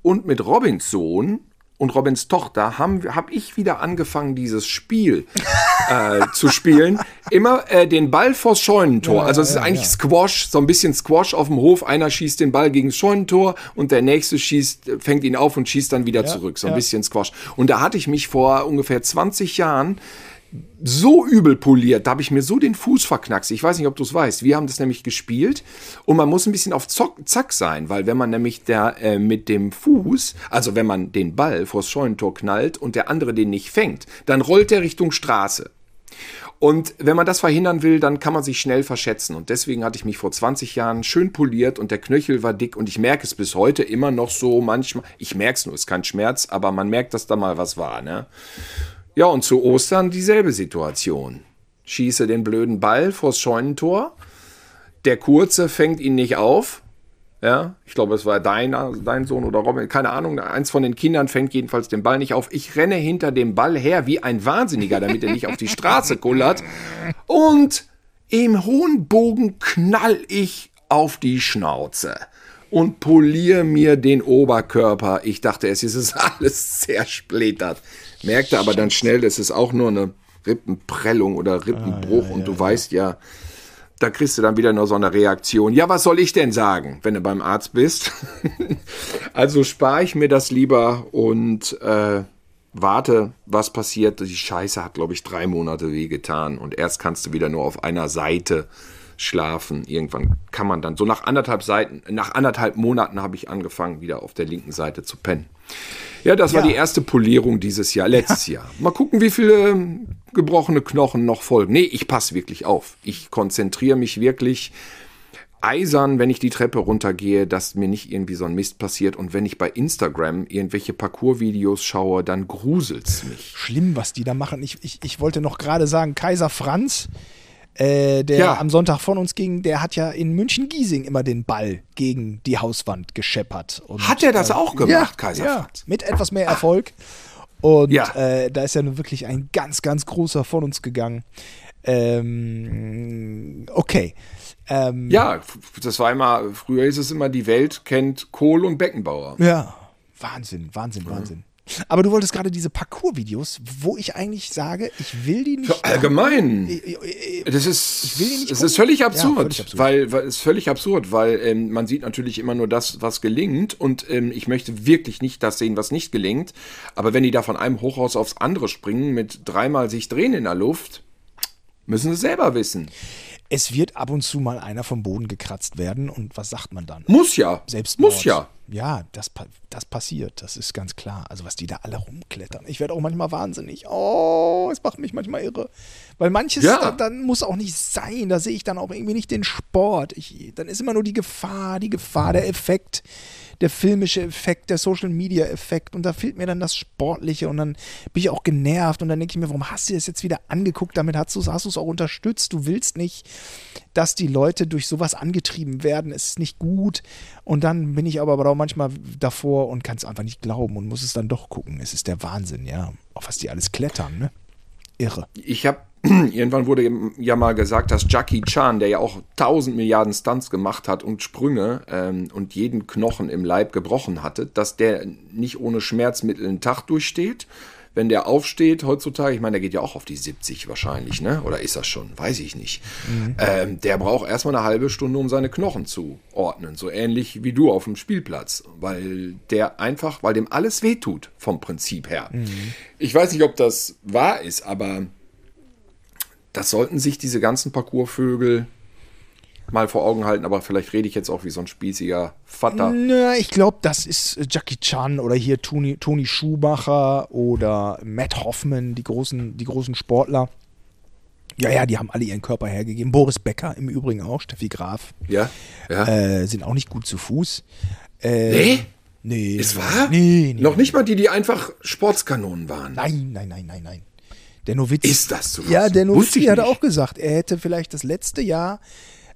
und mit Robins Sohn und Robins Tochter habe hab ich wieder angefangen, dieses Spiel äh, zu spielen. Immer äh, den Ball vors Scheunentor. Ja, also es ist ja, eigentlich ja. Squash, so ein bisschen Squash auf dem Hof. Einer schießt den Ball gegen das Scheunentor und der nächste schießt, fängt ihn auf und schießt dann wieder zurück. So ein bisschen Squash. Und da hatte ich mich vor ungefähr 20 Jahren so übel poliert, da habe ich mir so den Fuß verknackst. Ich weiß nicht, ob du es weißt. Wir haben das nämlich gespielt und man muss ein bisschen auf Zock, Zack sein, weil wenn man nämlich da äh, mit dem Fuß, also wenn man den Ball vors Scheunentor knallt und der andere den nicht fängt, dann rollt der Richtung Straße. Und wenn man das verhindern will, dann kann man sich schnell verschätzen. Und deswegen hatte ich mich vor 20 Jahren schön poliert und der Knöchel war dick und ich merke es bis heute immer noch so manchmal. Ich merke es nur, es ist kein Schmerz, aber man merkt, dass da mal was war. Ne? Ja, und zu Ostern dieselbe Situation. Schieße den blöden Ball vors Scheunentor. Der Kurze fängt ihn nicht auf. Ja, ich glaube, es war dein, dein Sohn oder Robin, keine Ahnung. Eins von den Kindern fängt jedenfalls den Ball nicht auf. Ich renne hinter dem Ball her wie ein Wahnsinniger, damit er nicht auf die Straße kullert. Und im hohen Bogen knall ich auf die Schnauze und poliere mir den Oberkörper. Ich dachte, es ist alles zersplittert. Merkte aber dann schnell, das ist auch nur eine Rippenprellung oder Rippenbruch. Ah, ja, und du ja, weißt ja, da kriegst du dann wieder nur so eine Reaktion. Ja, was soll ich denn sagen, wenn du beim Arzt bist? also spare ich mir das lieber und äh, warte, was passiert. Die Scheiße hat, glaube ich, drei Monate wehgetan. Und erst kannst du wieder nur auf einer Seite schlafen. Irgendwann kann man dann so nach anderthalb Seiten, nach anderthalb Monaten habe ich angefangen, wieder auf der linken Seite zu pennen. Ja, das ja. war die erste Polierung dieses Jahr, letztes ja. Jahr. Mal gucken, wie viele ähm, gebrochene Knochen noch folgen. Nee, ich passe wirklich auf. Ich konzentriere mich wirklich eisern, wenn ich die Treppe runtergehe, dass mir nicht irgendwie so ein Mist passiert. Und wenn ich bei Instagram irgendwelche Parcours-Videos schaue, dann gruselt's mich. Schlimm, was die da machen. Ich, ich, ich wollte noch gerade sagen, Kaiser Franz, äh, der ja. am Sonntag von uns ging, der hat ja in München-Giesing immer den Ball gegen die Hauswand gescheppert. Und, hat er das äh, auch gemacht, ja, Kaiser ja, Franz? Mit etwas mehr Erfolg. Und ja. äh, da ist ja nun wirklich ein ganz, ganz großer von uns gegangen. Ähm, okay. Ähm, ja, das war immer, früher ist es immer, die Welt kennt Kohl und Beckenbauer. Ja, Wahnsinn, Wahnsinn, Wahnsinn. Aber du wolltest gerade diese Parcours-Videos, wo ich eigentlich sage, ich will die nicht. Für allgemein. Das ist, es ist völlig absurd, ja, völlig absurd. Weil, weil es ist völlig absurd, weil ähm, man sieht natürlich immer nur das, was gelingt und ähm, ich möchte wirklich nicht das sehen, was nicht gelingt. Aber wenn die da von einem Hochhaus aufs andere springen mit dreimal sich drehen in der Luft, müssen sie selber wissen es wird ab und zu mal einer vom Boden gekratzt werden und was sagt man dann? Muss ja. Selbstmord. Muss ja. Ja, das, das passiert, das ist ganz klar. Also was die da alle rumklettern. Ich werde auch manchmal wahnsinnig. Oh, es macht mich manchmal irre. Weil manches ja. dann, dann, muss auch nicht sein. Da sehe ich dann auch irgendwie nicht den Sport. Ich, dann ist immer nur die Gefahr, die Gefahr, der Effekt der filmische Effekt, der Social Media Effekt und da fehlt mir dann das Sportliche und dann bin ich auch genervt und dann denke ich mir, warum hast du das jetzt wieder angeguckt? Damit hast du es hast auch unterstützt. Du willst nicht, dass die Leute durch sowas angetrieben werden. Es ist nicht gut. Und dann bin ich aber auch manchmal davor und kann es einfach nicht glauben und muss es dann doch gucken. Es ist der Wahnsinn, ja. Auf was die alles klettern, ne? Irre. Ich habe irgendwann wurde ja mal gesagt, dass Jackie Chan, der ja auch tausend Milliarden Stunts gemacht hat und Sprünge ähm, und jeden Knochen im Leib gebrochen hatte, dass der nicht ohne Schmerzmittel einen Tag durchsteht. Wenn der aufsteht heutzutage, ich meine, der geht ja auch auf die 70 wahrscheinlich, ne? Oder ist das schon? Weiß ich nicht. Mhm. Ähm, der braucht erstmal eine halbe Stunde, um seine Knochen zu ordnen. So ähnlich wie du auf dem Spielplatz. Weil der einfach, weil dem alles wehtut vom Prinzip her. Mhm. Ich weiß nicht, ob das wahr ist, aber das sollten sich diese ganzen Parcoursvögel mal vor Augen halten, aber vielleicht rede ich jetzt auch wie so ein spießiger Vater. Nö, ich glaube, das ist Jackie Chan oder hier Tony, Tony Schumacher oder Matt Hoffman, die großen, die großen Sportler. Ja, ja, die haben alle ihren Körper hergegeben. Boris Becker im Übrigen auch, Steffi Graf. Ja, ja. Äh, sind auch nicht gut zu Fuß. Äh, nee? Nee. Ist wahr? Nee, nee. Noch nicht mal die, die einfach Sportskanonen waren. Nein, nein, nein, nein, nein. Der Nowitzki. Ist das so? Ja, der Nowitzki hat auch gesagt, er hätte vielleicht das letzte Jahr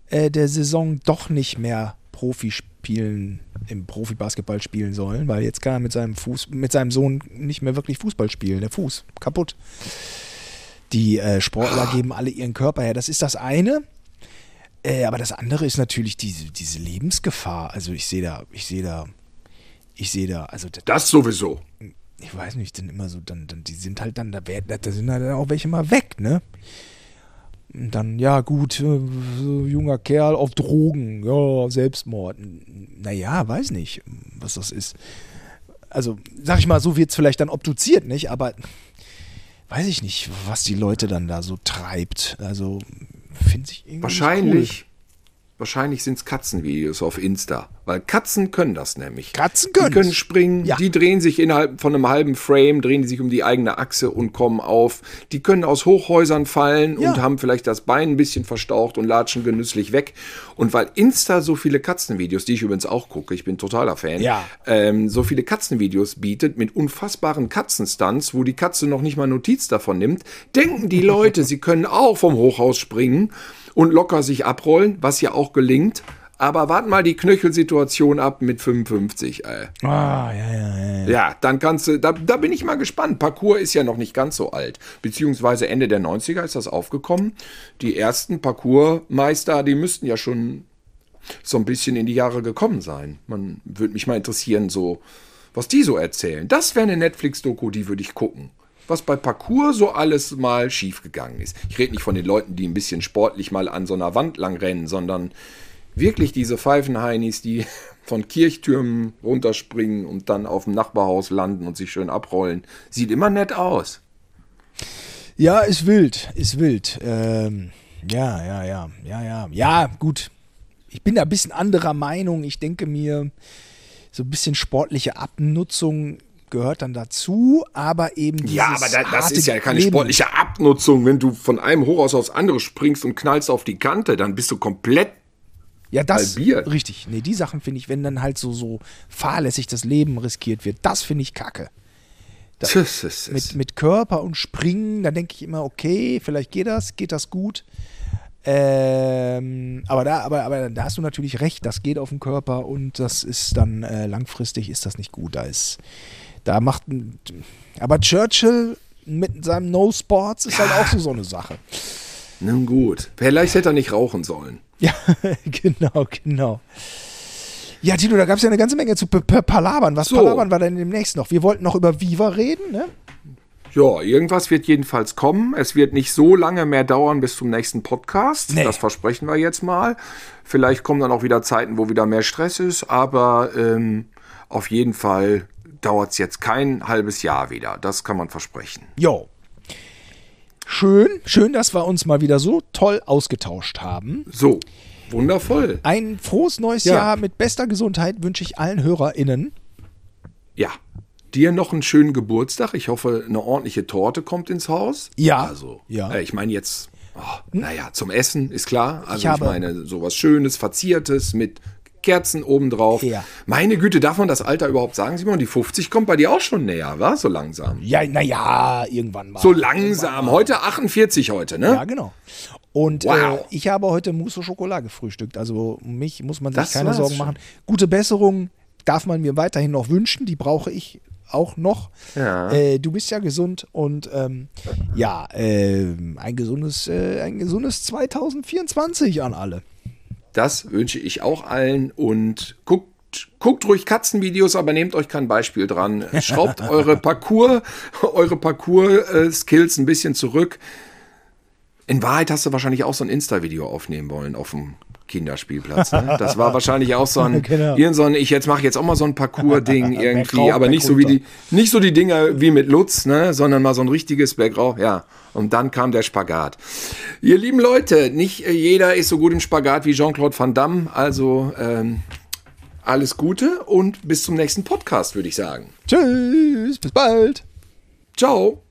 äh, der Saison doch nicht mehr Profi spielen, im Profibasketball spielen sollen, weil jetzt kann er mit seinem Fuß, mit seinem Sohn nicht mehr wirklich Fußball spielen. Der Fuß kaputt. Die äh, Sportler ah. geben alle ihren Körper her. Das ist das eine. Äh, aber das andere ist natürlich diese, diese Lebensgefahr. Also ich sehe da, ich sehe da, ich sehe da, also das sowieso ich weiß nicht, dann immer so, dann, dann, die sind halt dann, da, da sind halt auch welche mal weg, ne? Und dann, ja, gut, äh, so junger Kerl auf Drogen, ja, Selbstmord. Naja, weiß nicht, was das ist. Also, sag ich mal, so wird es vielleicht dann obduziert, nicht? Aber weiß ich nicht, was die Leute dann da so treibt. Also, finde ich irgendwie. Wahrscheinlich. Cool. Wahrscheinlich sind es Katzenvideos auf Insta. Weil Katzen können das nämlich. Katzen können. Die können springen, ja. die drehen sich innerhalb von einem halben Frame, drehen die sich um die eigene Achse und kommen auf. Die können aus Hochhäusern fallen ja. und haben vielleicht das Bein ein bisschen verstaucht und latschen genüsslich weg. Und weil Insta so viele Katzenvideos, die ich übrigens auch gucke, ich bin totaler Fan, ja. ähm, so viele Katzenvideos bietet mit unfassbaren Katzenstunts, wo die Katze noch nicht mal Notiz davon nimmt, denken die Leute, sie können auch vom Hochhaus springen und locker sich abrollen, was ja auch gelingt. Aber warten mal die Knöchelsituation ab mit 55. Ey. Ah, ja, ja, ja, ja. Ja, dann kannst du, da, da bin ich mal gespannt. Parcours ist ja noch nicht ganz so alt. Beziehungsweise Ende der 90er ist das aufgekommen. Die ersten Parcoursmeister, die müssten ja schon so ein bisschen in die Jahre gekommen sein. Man würde mich mal interessieren, so, was die so erzählen. Das wäre eine Netflix-Doku, die würde ich gucken was bei Parcours so alles mal schiefgegangen ist. Ich rede nicht von den Leuten, die ein bisschen sportlich mal an so einer Wand lang rennen, sondern wirklich diese Pfeifenheinis, die von Kirchtürmen runterspringen und dann auf dem Nachbarhaus landen und sich schön abrollen. Sieht immer nett aus. Ja, ist wild, ist wild. Ähm, ja, ja, ja, ja, ja. Ja, gut. Ich bin da ein bisschen anderer Meinung. Ich denke mir, so ein bisschen sportliche Abnutzung gehört dann dazu, aber eben Ja, aber da, das ist ja keine Leben. sportliche Abnutzung. Wenn du von einem Hochhaus aufs andere springst und knallst auf die Kante, dann bist du komplett ja, das halbiert. richtig. Nee, die Sachen finde ich, wenn dann halt so so fahrlässig das Leben riskiert wird, das finde ich kacke. Da, mit, mit Körper und Springen, da denke ich immer, okay, vielleicht geht das, geht das gut. Ähm, aber, da, aber, aber da hast du natürlich recht, das geht auf den Körper und das ist dann äh, langfristig ist das nicht gut. Da ist, da macht. Aber Churchill mit seinem No Sports ist halt ja. auch so, so eine Sache. Nun gut. Vielleicht hätte er nicht rauchen sollen. Ja, genau, genau. Ja, Tino, da gab es ja eine ganze Menge zu palabern. Was so. palabern wir denn demnächst noch? Wir wollten noch über Viva reden, ne? Ja, irgendwas wird jedenfalls kommen. Es wird nicht so lange mehr dauern bis zum nächsten Podcast. Nee. Das versprechen wir jetzt mal. Vielleicht kommen dann auch wieder Zeiten, wo wieder mehr Stress ist, aber ähm, auf jeden Fall dauert es jetzt kein halbes Jahr wieder. Das kann man versprechen. Jo. Schön, schön, dass wir uns mal wieder so toll ausgetauscht haben. So, wundervoll. Ein frohes neues ja. Jahr mit bester Gesundheit wünsche ich allen HörerInnen. Ja, dir noch einen schönen Geburtstag. Ich hoffe, eine ordentliche Torte kommt ins Haus. Ja. Also, ja. Äh, ich meine jetzt, oh, naja, zum Essen ist klar. Also ich, ich meine, sowas Schönes, Verziertes mit Kerzen obendrauf. Ja. Meine Güte, darf man das Alter überhaupt sagen, Simon? Die 50 kommt bei dir auch schon näher, wa? So langsam. Ja, naja, irgendwann mal. So langsam. Mal. Heute 48 heute, ne? Ja, genau. Und äh, wow. äh, ich habe heute Mousse au Chocolat gefrühstückt. Also mich muss man sich das keine Sorgen machen. Gute Besserung darf man mir weiterhin noch wünschen. Die brauche ich auch noch. Ja. Äh, du bist ja gesund und ähm, ja, äh, ein gesundes, äh, ein gesundes 2024 an alle. Das wünsche ich auch allen und guckt guckt ruhig Katzenvideos, aber nehmt euch kein Beispiel dran. Schraubt eure Parcours, eure Parcours-Skills ein bisschen zurück. In Wahrheit hast du wahrscheinlich auch so ein Insta-Video aufnehmen wollen auf dem Kinderspielplatz. Ne? Das war wahrscheinlich auch so ein, genau. so ein ich jetzt mache jetzt auch mal so ein Parcours-Ding irgendwie, aber nicht so wie die, nicht so die Dinger wie mit Lutz, ne, sondern mal so ein richtiges Bergauf, ja. Und dann kam der Spagat. Ihr lieben Leute, nicht jeder ist so gut im Spagat wie Jean-Claude Van Damme, also ähm, alles Gute und bis zum nächsten Podcast, würde ich sagen. Tschüss, bis bald. Ciao.